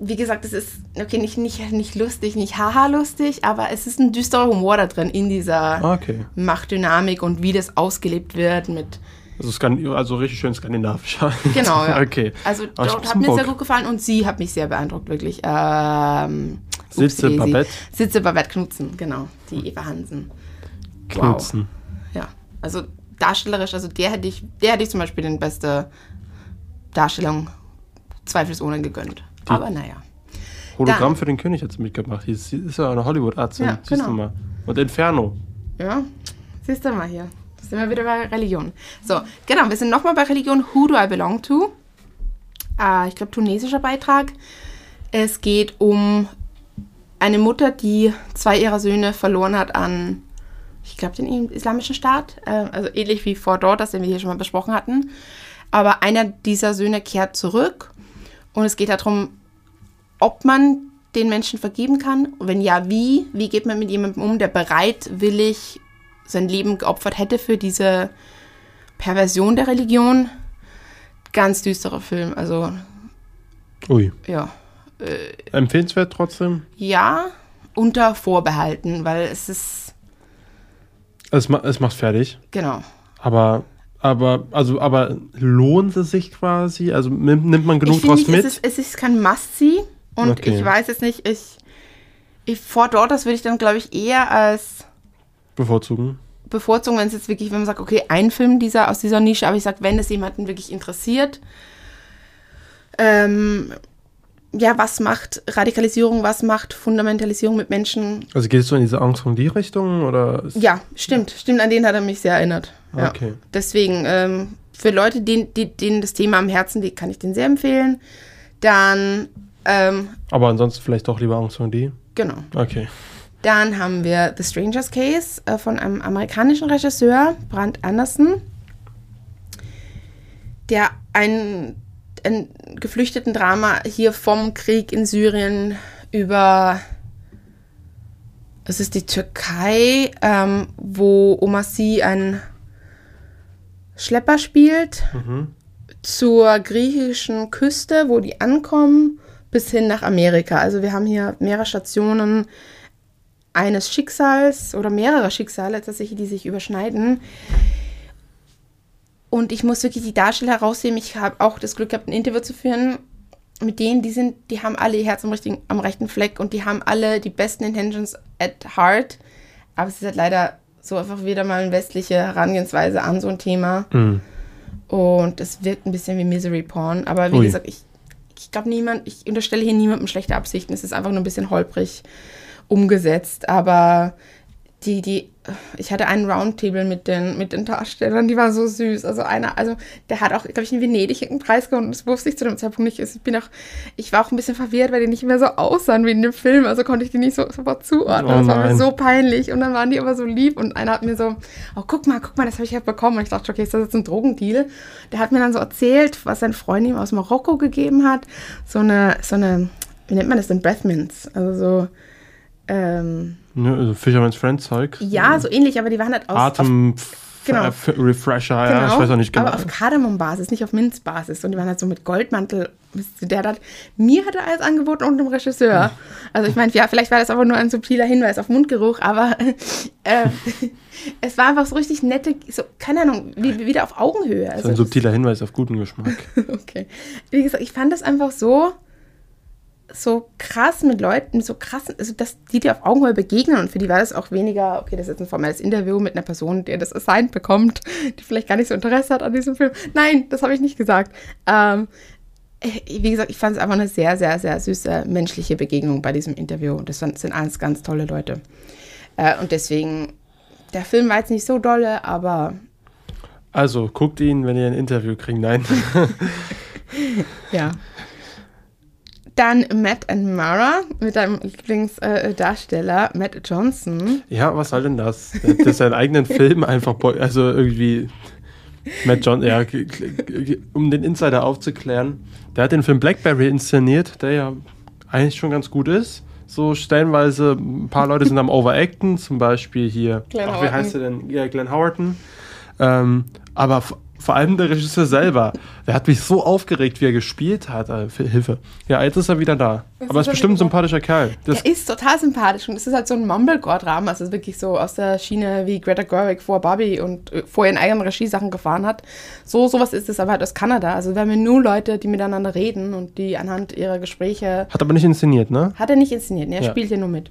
wie gesagt, es ist okay, nicht, nicht, nicht lustig, nicht haha lustig, aber es ist ein düsterer Humor da drin in dieser Okay. Machtdynamik und wie das ausgelebt wird mit Also, Skan also richtig schön skandinavisch. Genau, ja. Okay. Also dort hat mir sehr gut gefallen und sie hat mich sehr beeindruckt, wirklich. Ähm, Sitze Babette. Sitze Babette Knutzen, genau. Die Eva Hansen. Knutzen. Ja, also darstellerisch, also der hätte ich, der hätte ich zum Beispiel den beste Darstellung zweifelsohne gegönnt. Aber naja. Hologramm Dann- für den König hat sie mitgemacht. Die ist, ist ja eine Hollywood-Arzt. Ja, Siehst du genau. mal. Und Inferno. Ja, siehst du mal hier. Sind wir wieder bei Religion. So, genau, wir sind nochmal bei Religion. Who do I belong to? Äh, ich glaube, tunesischer Beitrag. Es geht um eine Mutter, die zwei ihrer Söhne verloren hat an, ich glaube, den islamischen Staat. Äh, also ähnlich wie vor dort, das den wir hier schon mal besprochen hatten. Aber einer dieser Söhne kehrt zurück und es geht darum, ob man den Menschen vergeben kann. Und wenn ja, wie? Wie geht man mit jemandem um, der bereitwillig sein Leben geopfert hätte für diese Perversion der Religion? Ganz düsterer Film. Also, Ui. ja. Empfehlenswert trotzdem. Ja, unter Vorbehalten, weil es ist, Es, ma es macht fertig. genau. Aber, aber, also, aber lohnt es sich quasi? Also nimmt, man genug ich draus nicht, mit? es ist, es ist kein Must-See. Und Okay. ich weiß jetzt nicht, ich, ich vor dort, das würde ich dann, glaube ich, eher als Bevorzugen. bevorzugen, wenn es jetzt wirklich, wenn man sagt, okay, ein Film dieser, aus dieser Nische, aber ich sage, wenn es jemanden wirklich interessiert, ähm, ja, was macht Radikalisierung, was macht Fundamentalisierung mit Menschen? Also geht es so in diese Angst von die Richtung? Oder Ja, stimmt, stimmt, an den hat er mich sehr erinnert. Ja. Okay. Deswegen, ähm, für Leute, denen, denen das Thema am Herzen liegt, kann ich den sehr empfehlen. Dann, ähm, Aber ansonsten vielleicht doch lieber Aung San Suu genau. Okay. Dann haben wir The Stranger's Case äh, von einem amerikanischen Regisseur, Brand Anderson, der ein, ein geflüchteten Drama hier vom Krieg in Syrien über, es ist die Türkei, ähm, wo Omar Sy ein Schlepper spielt Mhm. zur griechischen Küste, wo die ankommen, bis hin nach Amerika. Also wir haben hier mehrere Stationen eines Schicksals oder mehrere Schicksale tatsächlich, die sich überschneiden. Und ich muss wirklich die Darsteller herausheben. Ich habe auch das Glück gehabt, ein Interview zu führen mit denen, die sind, die haben alle ihr Herz am, richtigen, am rechten Fleck und die haben alle die besten Intentions at heart. Aber es ist halt leider so einfach wieder mal eine westliche Herangehensweise an so ein Thema. Mhm. Und es wirkt ein bisschen wie Misery Porn. Aber wie Ui. gesagt, ich, ich glaube niemand, ich unterstelle hier niemandem schlechte Absichten. Es ist einfach nur ein bisschen holprig umgesetzt. Aber die, die, ich hatte einen Roundtable mit den, mit den Darstellern, die war so süß. Also einer, also der hat auch, glaube ich, in Venedig einen Preis gewonnen. Das wusste ich zu dem Zeitpunkt nicht. Ich bin auch, ich war auch ein bisschen verwirrt, weil die nicht mehr so aussahen wie in dem Film. Also konnte ich die nicht so sofort zuordnen. Oh das war mir so peinlich. Und dann waren die aber so lieb und einer hat mir so, oh, guck mal, guck mal, das habe ich ja bekommen. Und ich dachte, okay, ist das jetzt ein Drogendeal? Der hat mir dann so erzählt, was sein Freund ihm aus Marokko gegeben hat. So eine, so eine, wie nennt man das denn? Breathmints. Also so, ähm, Ne, also Fisherman's Friend Zeug. ja, so ähnlich, aber die waren halt aus, auf, Atem Genau. Refresher, ja, ich weiß auch nicht genau. Aber auf Kardamom-Basis, nicht auf Minzbasis. Und die waren halt so mit Goldmantel. Der hat, mir hat er alles angeboten und dem Regisseur. Also ich meine, ja, vielleicht war das aber nur ein subtiler Hinweis auf Mundgeruch, aber äh, es war einfach so richtig nette, so, keine Ahnung, wie, wie wieder auf Augenhöhe. Also ein subtiler Hinweis auf guten Geschmack. Okay. Wie gesagt, ich fand das einfach so, so krass mit Leuten, so krass, also dass die dir auf Augenhöhe begegnen und für die war das auch weniger, okay, das ist jetzt ein formelles Interview mit einer Person, die das assigned bekommt, die vielleicht gar nicht so Interesse hat an diesem Film. Nein, das habe ich nicht gesagt. Ähm, äh, wie gesagt, ich fand es einfach eine sehr, sehr, sehr süße menschliche Begegnung bei diesem Interview. Und das sind alles ganz tolle Leute. Äh, und deswegen, der Film war jetzt nicht so dolle, aber Also, guckt ihn, wenn ihr ein Interview kriegt. Nein. Ja. Dann Matt and Mara mit deinem Lieblingsdarsteller Matt Johnson. ja, was soll denn das? Der hat seinen eigenen Film einfach, also irgendwie Matt John, ja, um den Insider aufzuklären, der hat den Film Blackberry inszeniert, der ja eigentlich schon ganz gut ist. So stellenweise, ein paar Leute sind am Overacten, zum Beispiel hier, Glenn ach, wie heißt der denn? Ja, Glenn Howerton. Ähm, aber vor allem der Regisseur selber, der hat mich so aufgeregt, wie er gespielt hat. Äh, Hilfe. Ja, jetzt ist er wieder da. Jetzt aber ist ist er bestimmt ein sympathischer Kerl. Das, Der ist total sympathisch und es ist halt so ein Mumblecore-Drama. Es ist wirklich so aus der Schiene, wie Greta Gerwig vor Barbie und äh, vor ihren eigenen Regiesachen gefahren hat. So sowas ist es aber halt aus Kanada. Also wir haben hier nur Leute, die miteinander reden und die anhand ihrer Gespräche hat aber nicht inszeniert, ne? Hat er nicht inszeniert, ne? er Ja. spielt hier nur mit.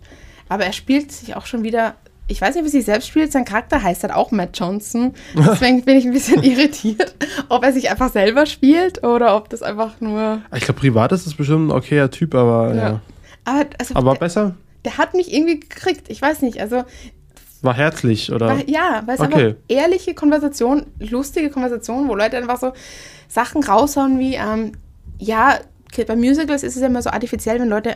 Aber er spielt sich auch schon wieder. Ich weiß nicht, wie sie selbst spielt. Sein Charakter heißt halt auch Matt Johnson. Deswegen bin ich ein bisschen irritiert, ob er sich einfach selber spielt oder ob das einfach nur. Ich glaube, privat ist es bestimmt ein okayer Typ, aber ja. Ja. Aber, also, Aber der, besser? der hat mich irgendwie gekriegt. Ich weiß nicht. Also, War herzlich, oder? weil, ja, weil es Okay. einfach ehrliche Konversation, lustige Konversation, wo Leute einfach so Sachen raushauen wie, ähm, ja, bei Musicals ist es ja immer so artifiziell, wenn Leute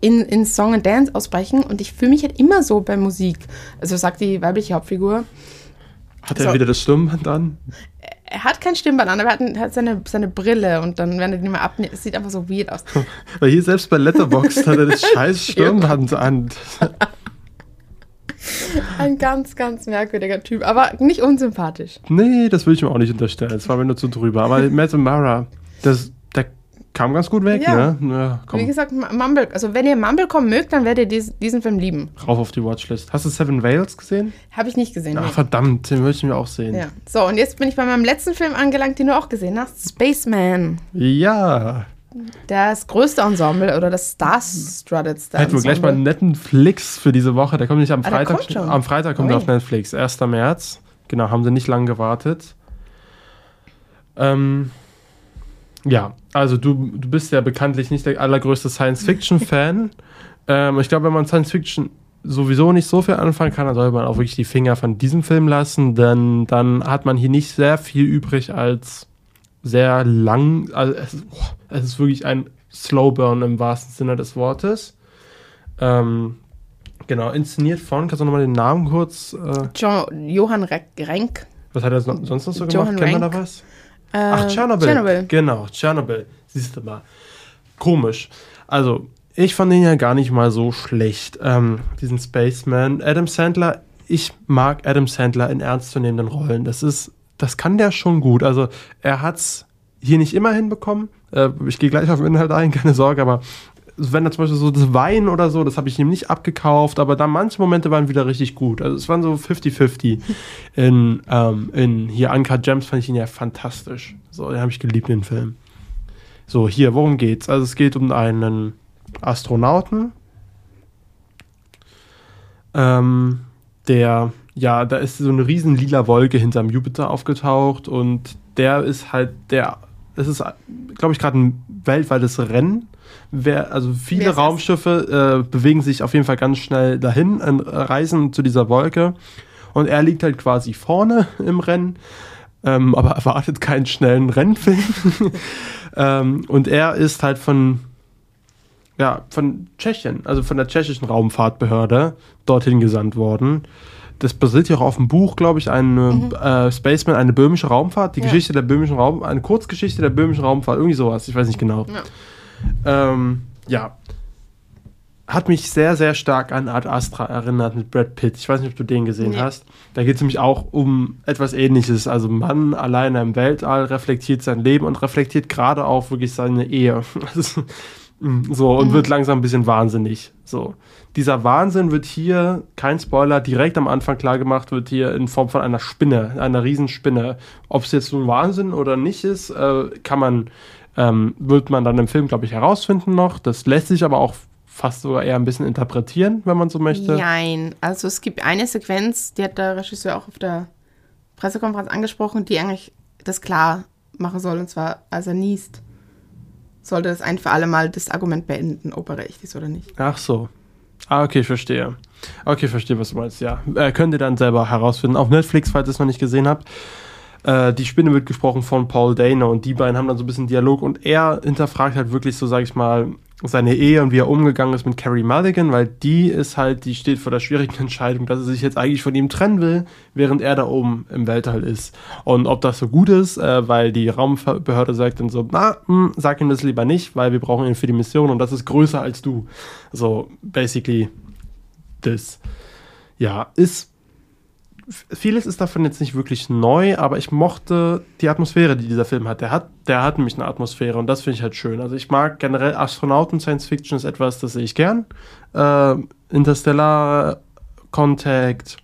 in, in Song and Dance ausbrechen und ich fühle mich halt immer so bei Musik. Also sagt die weibliche Hauptfigur. Hat er So. wieder das Stirnband an? Er hat kein Stimmband an, aber er hat, ein- hat seine, seine Brille und dann, wenn er die mal abnimmt, es sieht einfach so weird aus. Weil hier selbst bei Letterboxd hat er das scheiß Stirnband an. Ein ganz, ganz merkwürdiger Typ, aber nicht unsympathisch. Nee, das will ich mir auch nicht unterstellen. Das war mir nur zu drüber. Aber Matt und Mara, das, kam ganz gut weg, Ja. ne? Ja, Wie gesagt, Mumble, also wenn ihr Mumblecom mögt, dann werdet ihr dies, diesen Film lieben. rauf auf die Watchlist. Hast du Seven Whales gesehen? Habe ich nicht gesehen. Ach, nee. verdammt, den möchte ich mir auch sehen. Ja. So, und jetzt bin ich bei meinem letzten Film angelangt, den du auch gesehen hast. Spaceman. Ja. Das größte Ensemble oder das Star-Strutted Star Hätten wir gleich mal einen netten Flix für diese Woche. Der kommt nicht am Ah, Freitag. Am Freitag kommt er auf Netflix. 1. März. Genau, haben sie nicht lang gewartet. Ähm, ja, also du, du bist ja bekanntlich nicht der allergrößte Science-Fiction-Fan. ähm, ich glaube, wenn man Science-Fiction sowieso nicht so viel anfangen kann, dann sollte man auch wirklich die Finger von diesem Film lassen, denn dann hat man hier nicht sehr viel übrig als sehr lang, also es ist, oh, es ist wirklich ein Slowburn im wahrsten Sinne des Wortes. Ähm, genau, inszeniert von, kannst du nochmal den Namen kurz? Äh, jo Johann Renk. Was hat er sonst noch so gemacht? Kennen wir da was? Äh, Ach, Tschernobyl. Tschernobyl. Genau, Tschernobyl. Siehst du mal. Komisch. Also, ich fand ihn ja gar nicht mal so schlecht, ähm, diesen Spaceman. Adam Sandler, ich mag Adam Sandler in ernstzunehmenden Rollen. Das ist, das kann der schon gut. Also, er hat's hier nicht immer hinbekommen. Äh, ich gehe gleich auf den Inhalt ein, keine Sorge, aber wenn da zum Beispiel so das Wein oder so, das habe ich ihm nicht abgekauft, aber da manche Momente waren wieder richtig gut. Also es waren so 50-50. In, ähm, in hier Anka Gems fand ich ihn ja fantastisch. So, den habe ich geliebt, den Film. So, hier, worum geht's? Also es geht um einen Astronauten, ähm, der, ja, da ist so eine riesen lila Wolke hinterm Jupiter aufgetaucht und der ist halt der, es ist, glaube ich, gerade ein weltweites Rennen wer, also viele Raumschiffe äh, bewegen sich auf jeden Fall ganz schnell dahin, äh, reisen zu dieser Wolke. Und er liegt halt quasi vorne im Rennen, ähm, aber erwartet keinen schnellen Rennfilm. ähm, und er ist halt von, ja, von Tschechien, also von der tschechischen Raumfahrtbehörde, dorthin gesandt worden. Das basiert ja auch auf dem Buch, glaube ich, ein mhm. äh, Spaceman, eine böhmische Raumfahrt, die ja. Geschichte der böhmischen Raum, eine Kurzgeschichte der böhmischen Raumfahrt, irgendwie sowas, ich weiß nicht genau. Ja. Ähm, ja. Hat mich sehr, sehr stark an Art Astra erinnert mit Brad Pitt. Ich weiß nicht, ob du den gesehen nee. hast. Da geht es nämlich auch um etwas ähnliches. Also ein Mann alleine im Weltall reflektiert sein Leben und reflektiert gerade auch wirklich seine Ehe. so, und mhm. wird langsam ein bisschen wahnsinnig. So. Dieser Wahnsinn wird hier, kein Spoiler, direkt am Anfang klar gemacht, wird hier in Form von einer Spinne, einer Riesenspinne. Ob es jetzt nun Wahnsinn oder nicht ist, äh, kann man ähm, wird man dann im Film, glaube ich, herausfinden noch. Das lässt sich aber auch fast sogar eher ein bisschen interpretieren, wenn man so möchte. Nein, also es gibt eine Sequenz, die hat der Regisseur auch auf der Pressekonferenz angesprochen, die eigentlich das klar machen soll, und zwar als er niest, sollte das ein für alle Mal das Argument beenden, ob er recht ist oder nicht. Ach so. Ah, okay, ich verstehe. Okay, verstehe, was du meinst, ja. Äh, könnt ihr dann selber herausfinden. Auf Netflix, falls ihr es noch nicht gesehen habt. Äh, die Spinne wird gesprochen von Paul Dana und die beiden haben dann so ein bisschen Dialog und er hinterfragt halt wirklich so, sag ich mal, seine Ehe und wie er umgegangen ist mit Carrie Mulligan, weil die ist halt, die steht vor der schwierigen Entscheidung, dass er sich jetzt eigentlich von ihm trennen will, während er da oben im Weltall ist. Und ob das so gut ist, äh, weil die Raumbehörde sagt dann so, na, mh, hm, sag ihm das lieber nicht, weil wir brauchen ihn für die Mission und das ist größer als du. So, basically, das. Ja, ist vieles ist davon jetzt nicht wirklich neu, aber ich mochte die Atmosphäre, die dieser Film hat. Der hat, der hat nämlich eine Atmosphäre und das finde ich halt schön. Also ich mag generell Astronauten, Science Fiction ist etwas, das sehe ich gern. Äh, Interstellar, Contact,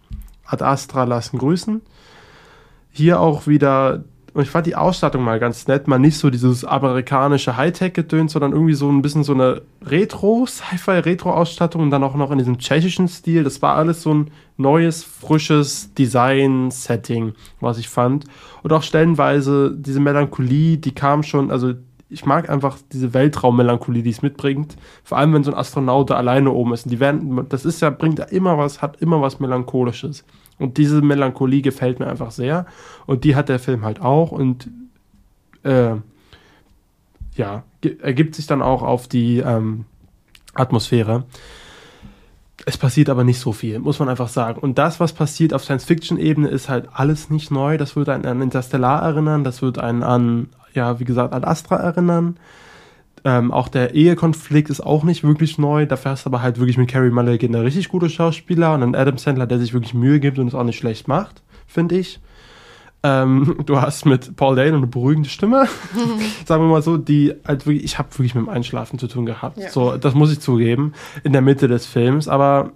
Ad Astra lassen grüßen. Hier auch wieder und ich fand die Ausstattung mal ganz nett, mal nicht so dieses amerikanische Hightech-Gedöns, sondern irgendwie so ein bisschen so eine Retro, Sci-Fi-Retro-Ausstattung und dann auch noch in diesem tschechischen Stil. Das war alles so ein neues, frisches Design-Setting, was ich fand. Und auch stellenweise diese Melancholie, die kam schon, also ich mag einfach diese Weltraummelancholie, die es mitbringt. Vor allem, wenn so ein Astronaut da alleine oben ist. Und die werden, das ist ja, bringt ja immer was, hat immer was Melancholisches. Und diese Melancholie gefällt mir einfach sehr. Und die hat der Film halt auch. Und äh, ja, ergibt sich dann auch auf die ähm, Atmosphäre. Es passiert aber nicht so viel, muss man einfach sagen. Und das, was passiert auf Science-Fiction-Ebene, ist halt alles nicht neu. Das wird einen an Interstellar erinnern, das wird einen an, ja, wie gesagt, an Astra erinnern. Ähm, auch der Ehekonflikt ist auch nicht wirklich neu. Dafür hast du aber halt wirklich mit Carrie Mulligan eine richtig gute Schauspieler und einen Adam Sandler, der sich wirklich Mühe gibt und es auch nicht schlecht macht, finde ich. Ähm, du hast mit Paul Dane eine beruhigende Stimme, sagen wir mal so, die halt wirklich, ich habe wirklich mit dem Einschlafen zu tun gehabt. Ja. So, das muss ich zugeben, in der Mitte des Films, aber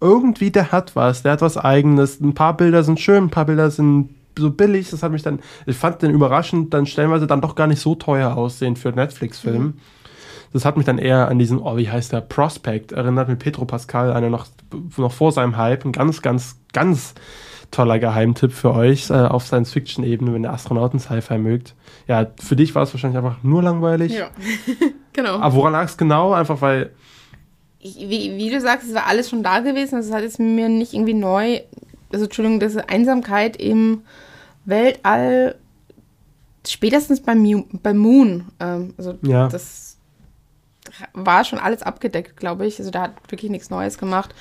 irgendwie der hat was, der hat was eigenes. Ein paar Bilder sind schön, ein paar Bilder sind so billig, das hat mich dann, ich fand den überraschend, dann stellenweise dann doch gar nicht so teuer aussehen für Netflix-Film. Mhm. Das hat mich dann eher an diesen, oh, wie heißt der, Prospect, erinnert mit Petro Pascal, einer noch, noch vor seinem Hype, ein ganz, ganz, ganz toller Geheimtipp für euch äh, auf Science-Fiction-Ebene, wenn ihr Astronauten-Sci-Fi mögt. Ja, für dich war es wahrscheinlich einfach nur langweilig. Ja, genau. Aber woran lag es genau? Einfach weil. Ich, wie, wie, du sagst, es war alles schon da gewesen. Also es hat jetzt mir nicht irgendwie neu also Entschuldigung, diese Einsamkeit im Weltall spätestens beim, beim Moon, ähm, also Ja. das war schon alles abgedeckt, glaube ich. Also da hat wirklich nichts Neues gemacht.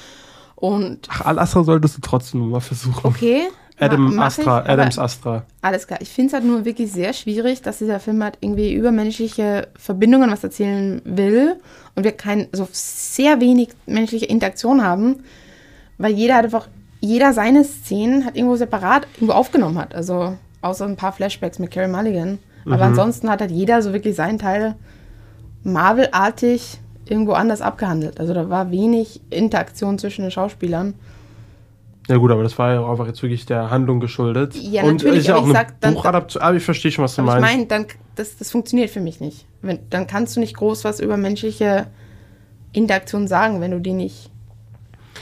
Und Ach, Al-Astra solltest du trotzdem mal versuchen. okay. Adam ma- Astra, ich, Adams Astra. Alles klar. Ich finde es halt nur wirklich sehr schwierig, dass dieser Film halt irgendwie übermenschliche Verbindungen was erzählen will und wir kein, so sehr wenig menschliche Interaktion haben, weil jeder hat einfach, jeder seine Szenen hat irgendwo separat irgendwo aufgenommen hat. Also außer ein paar Flashbacks mit Carey Mulligan. Aber ansonsten hat halt jeder so wirklich seinen Teil Marvel-artig irgendwo anders abgehandelt. Also da war wenig Interaktion zwischen den Schauspielern. Ja gut, aber das war ja auch einfach jetzt wirklich der Handlung geschuldet. Ja, Und natürlich, ist ja aber auch ich sag, dann- Buchadaption. Aber ich verstehe schon, was du Aber ich meinst. meine, dann das, das funktioniert für mich nicht. Wenn, dann kannst du nicht groß was über menschliche Interaktion sagen, wenn du die nicht.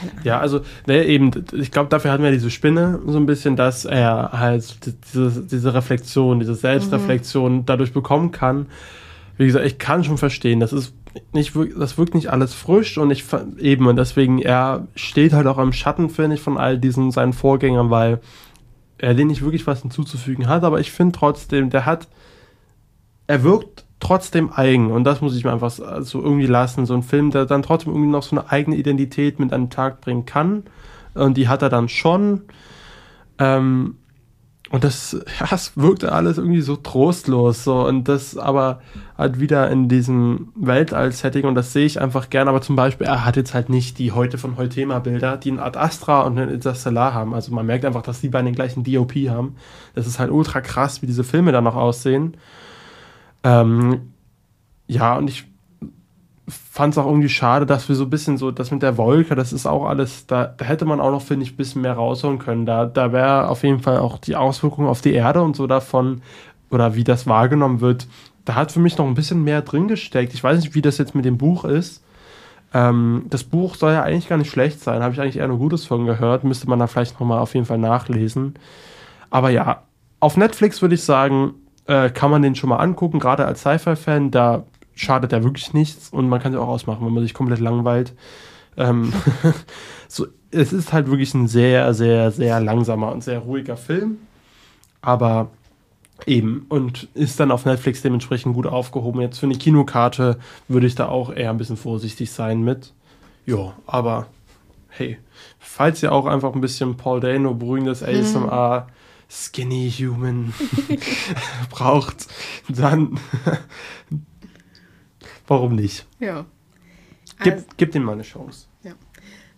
Keine Ahnung. Ja, also, ne, eben, ich glaube, dafür hatten wir diese Spinne so ein bisschen, dass er halt diese, diese Reflexion, diese Selbstreflexion dadurch bekommen kann. Wie gesagt, ich kann schon verstehen, das ist nicht das wirkt nicht alles frisch und ich eben und deswegen er steht halt auch am Schatten finde ich von all diesen seinen Vorgängern, weil er denen nicht wirklich was hinzuzufügen hat, aber ich finde trotzdem, der hat er wirkt trotzdem eigen und das muss ich mir einfach so irgendwie lassen. So ein Film, der dann trotzdem irgendwie noch so eine eigene Identität mit an den Tag bringen kann und die hat er dann schon. Ähm, und das, ja, es wirkte alles irgendwie so trostlos, so und das aber halt wieder in diesem Weltall-Setting und das sehe ich einfach gern, aber zum Beispiel, er hat jetzt halt nicht die heute von heute Thema-Bilder, die ein Ad Astra und ein Interstellar haben. Also man merkt einfach, dass die beiden den gleichen DOP haben. Das ist halt ultra krass, wie diese Filme dann noch aussehen. Ähm, ja, und ich fand es auch irgendwie schade, dass wir so ein bisschen so, das mit der Wolke, das ist auch alles, da, da hätte man auch noch, finde ich, ein bisschen mehr rausholen können. Da, da wäre auf jeden Fall auch die Auswirkungen auf die Erde und so davon, oder wie das wahrgenommen wird, da hat für mich noch ein bisschen mehr drin gesteckt. Ich weiß nicht, wie das jetzt mit dem Buch ist. Ähm, das Buch soll ja eigentlich gar nicht schlecht sein, habe ich eigentlich eher nur Gutes von gehört, müsste man da vielleicht nochmal auf jeden Fall nachlesen. Aber ja, auf Netflix würde ich sagen, äh, kann man den schon mal angucken, gerade als Sci-Fi-Fan, da schadet er wirklich nichts und man kann sie auch ausmachen, wenn man sich komplett langweilt. Ähm, so, es ist halt wirklich ein sehr, sehr, sehr langsamer und sehr ruhiger Film, aber eben und ist dann auf Netflix dementsprechend gut aufgehoben. Jetzt für eine Kinokarte würde ich da auch eher ein bisschen vorsichtig sein mit. Jo, aber hey, falls ihr auch einfach ein bisschen Paul Dano beruhigendes ASMR Skinny Human braucht, dann warum nicht? Ja. Gib, Also, gib dem mal eine Chance.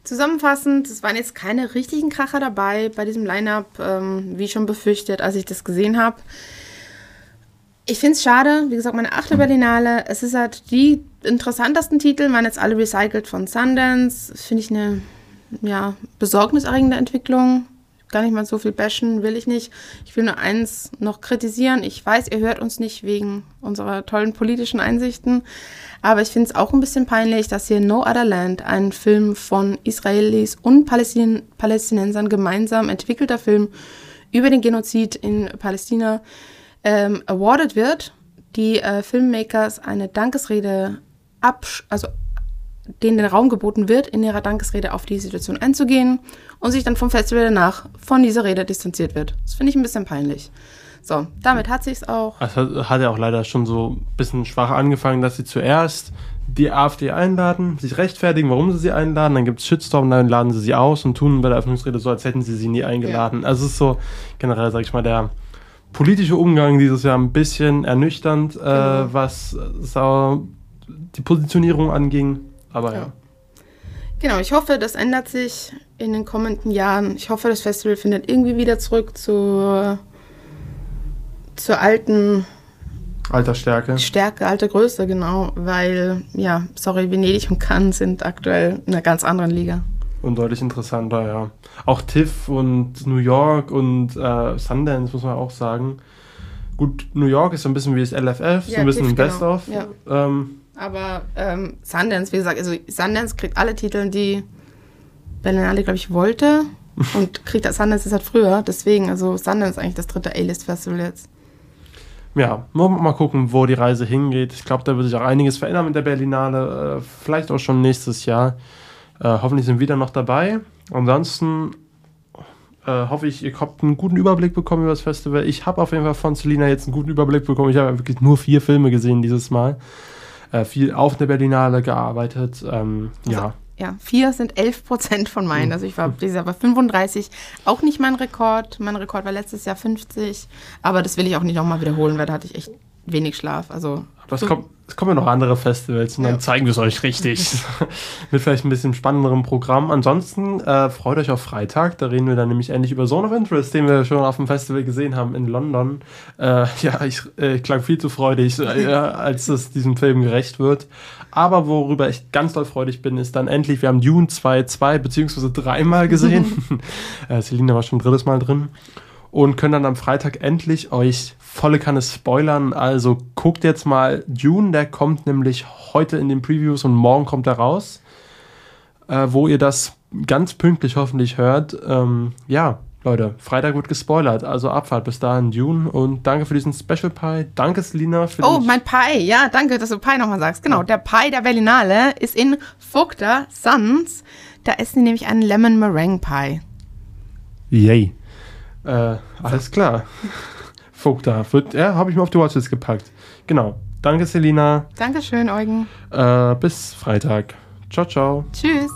zusammenfassend, es waren jetzt keine richtigen Kracher dabei bei diesem Line-Up, ähm, wie schon befürchtet, als ich das gesehen habe. Ich finde es schade, wie gesagt, meine achte Berlinale. Es ist halt die interessantesten Titel, waren jetzt alle recycelt von Sundance. Finde ich eine ja, besorgniserregende Entwicklung. Gar nicht mal so viel bashen, will ich nicht. Ich will nur eins noch kritisieren. Ich weiß, ihr hört uns nicht wegen unserer tollen politischen Einsichten. Aber ich finde es auch ein bisschen peinlich, dass hier No Other Land, ein Film von Israelis und Palästin Palästinensern gemeinsam entwickelter Film über den Genozid in Palästina, ähm, awarded wird. Die äh, Filmmakers eine Dankesrede absch also denen den Raum geboten wird, in ihrer Dankesrede auf die Situation einzugehen und sich dann vom Festival danach von dieser Rede distanziert wird. Das finde ich ein bisschen peinlich. So, damit hat sich's auch. Es hat, hat ja auch leider schon so ein bisschen schwach angefangen, dass sie zuerst die AfD einladen, sich rechtfertigen, warum sie sie einladen, dann gibt es Shitstorm, dann laden sie sie aus und tun bei der Eröffnungsrede so, als hätten sie sie nie eingeladen. Also es ist so generell, sag ich mal, der politische Umgang dieses Jahr ein bisschen ernüchternd, äh, Genau. was äh, so die Positionierung anging. Aber ja. Ja. Genau, ich hoffe, das ändert sich in den kommenden Jahren. Ich hoffe, das Festival findet irgendwie wieder zurück zur, zur alten Altersstärke. Stärke, alte Größe, genau. Weil, ja, sorry, Venedig und Cannes sind aktuell in einer ganz anderen Liga. Und deutlich interessanter, ja. Auch TIFF und New York und äh, Sundance, muss man auch sagen. Gut, New York ist so ein bisschen wie das LFF, so Ja, ein bisschen TIFF, ein Best-of. genau, Ähm, Aber ähm, Sundance, wie gesagt, also Sundance kriegt alle Titel, die Berlinale, glaube ich, wollte. und kriegt das Sundance ist halt früher. Deswegen, also Sundance ist eigentlich das dritte A-List-Festival jetzt. ja, mal, mal gucken, wo die Reise hingeht. Ich glaube, da wird sich auch einiges verändern mit der Berlinale. Äh, vielleicht auch schon nächstes Jahr. Äh, hoffentlich sind wir wieder noch dabei. Ansonsten äh, hoffe ich, ihr habt einen guten Überblick bekommen über das Festival. Ich habe auf jeden Fall von Selina jetzt einen guten Überblick bekommen. Ich habe wirklich nur vier Filme gesehen dieses Mal. Äh, viel auf der Berlinale gearbeitet. Ähm, also, ja. Ja, vier sind 11 Prozent von meinen. Mhm. Also ich war dieses Jahr bei 35. Auch nicht mein Rekord. Mein Rekord war letztes Jahr 50. Aber das will ich auch nicht nochmal wiederholen, weil da hatte ich echt wenig Schlaf. Also aber es, kommt, es kommen ja noch andere Festivals und dann zeigen wir es euch richtig. Mit vielleicht ein bisschen spannenderem Programm. Ansonsten äh, freut euch auf Freitag. Da reden wir dann nämlich endlich über Zone of Interest, den wir schon auf dem Festival gesehen haben in London. Äh, ja, ich, äh, ich klang viel zu freudig, äh, als es diesem Film gerecht wird. Aber worüber ich ganz doll freudig bin, ist dann endlich, wir haben Dune 2, 2 beziehungsweise dreimal gesehen. äh, Selina war schon drittes Mal drin und können dann am Freitag endlich euch volle Kanne spoilern. Also guckt jetzt mal Dune, der kommt nämlich heute in den Previews und morgen kommt er raus, äh, wo ihr das ganz pünktlich hoffentlich hört. Ähm, ja, Leute, Freitag wird gespoilert, also Abfahrt bis dahin Dune und danke für diesen Special Pie. Danke Selina für Oh, mein Pie, ja, danke, dass du Pie nochmal sagst. Genau, der Pie der Berlinale ist in Vogter Sons. Da essen die nämlich einen Lemon Meringue Pie. Yay. Äh, alles klar. Vogta. Ja, habe ich mir auf die Watchlist gepackt. Genau. Danke, Selina. Dankeschön, Eugen. Äh, bis Freitag. Ciao, ciao. Tschüss.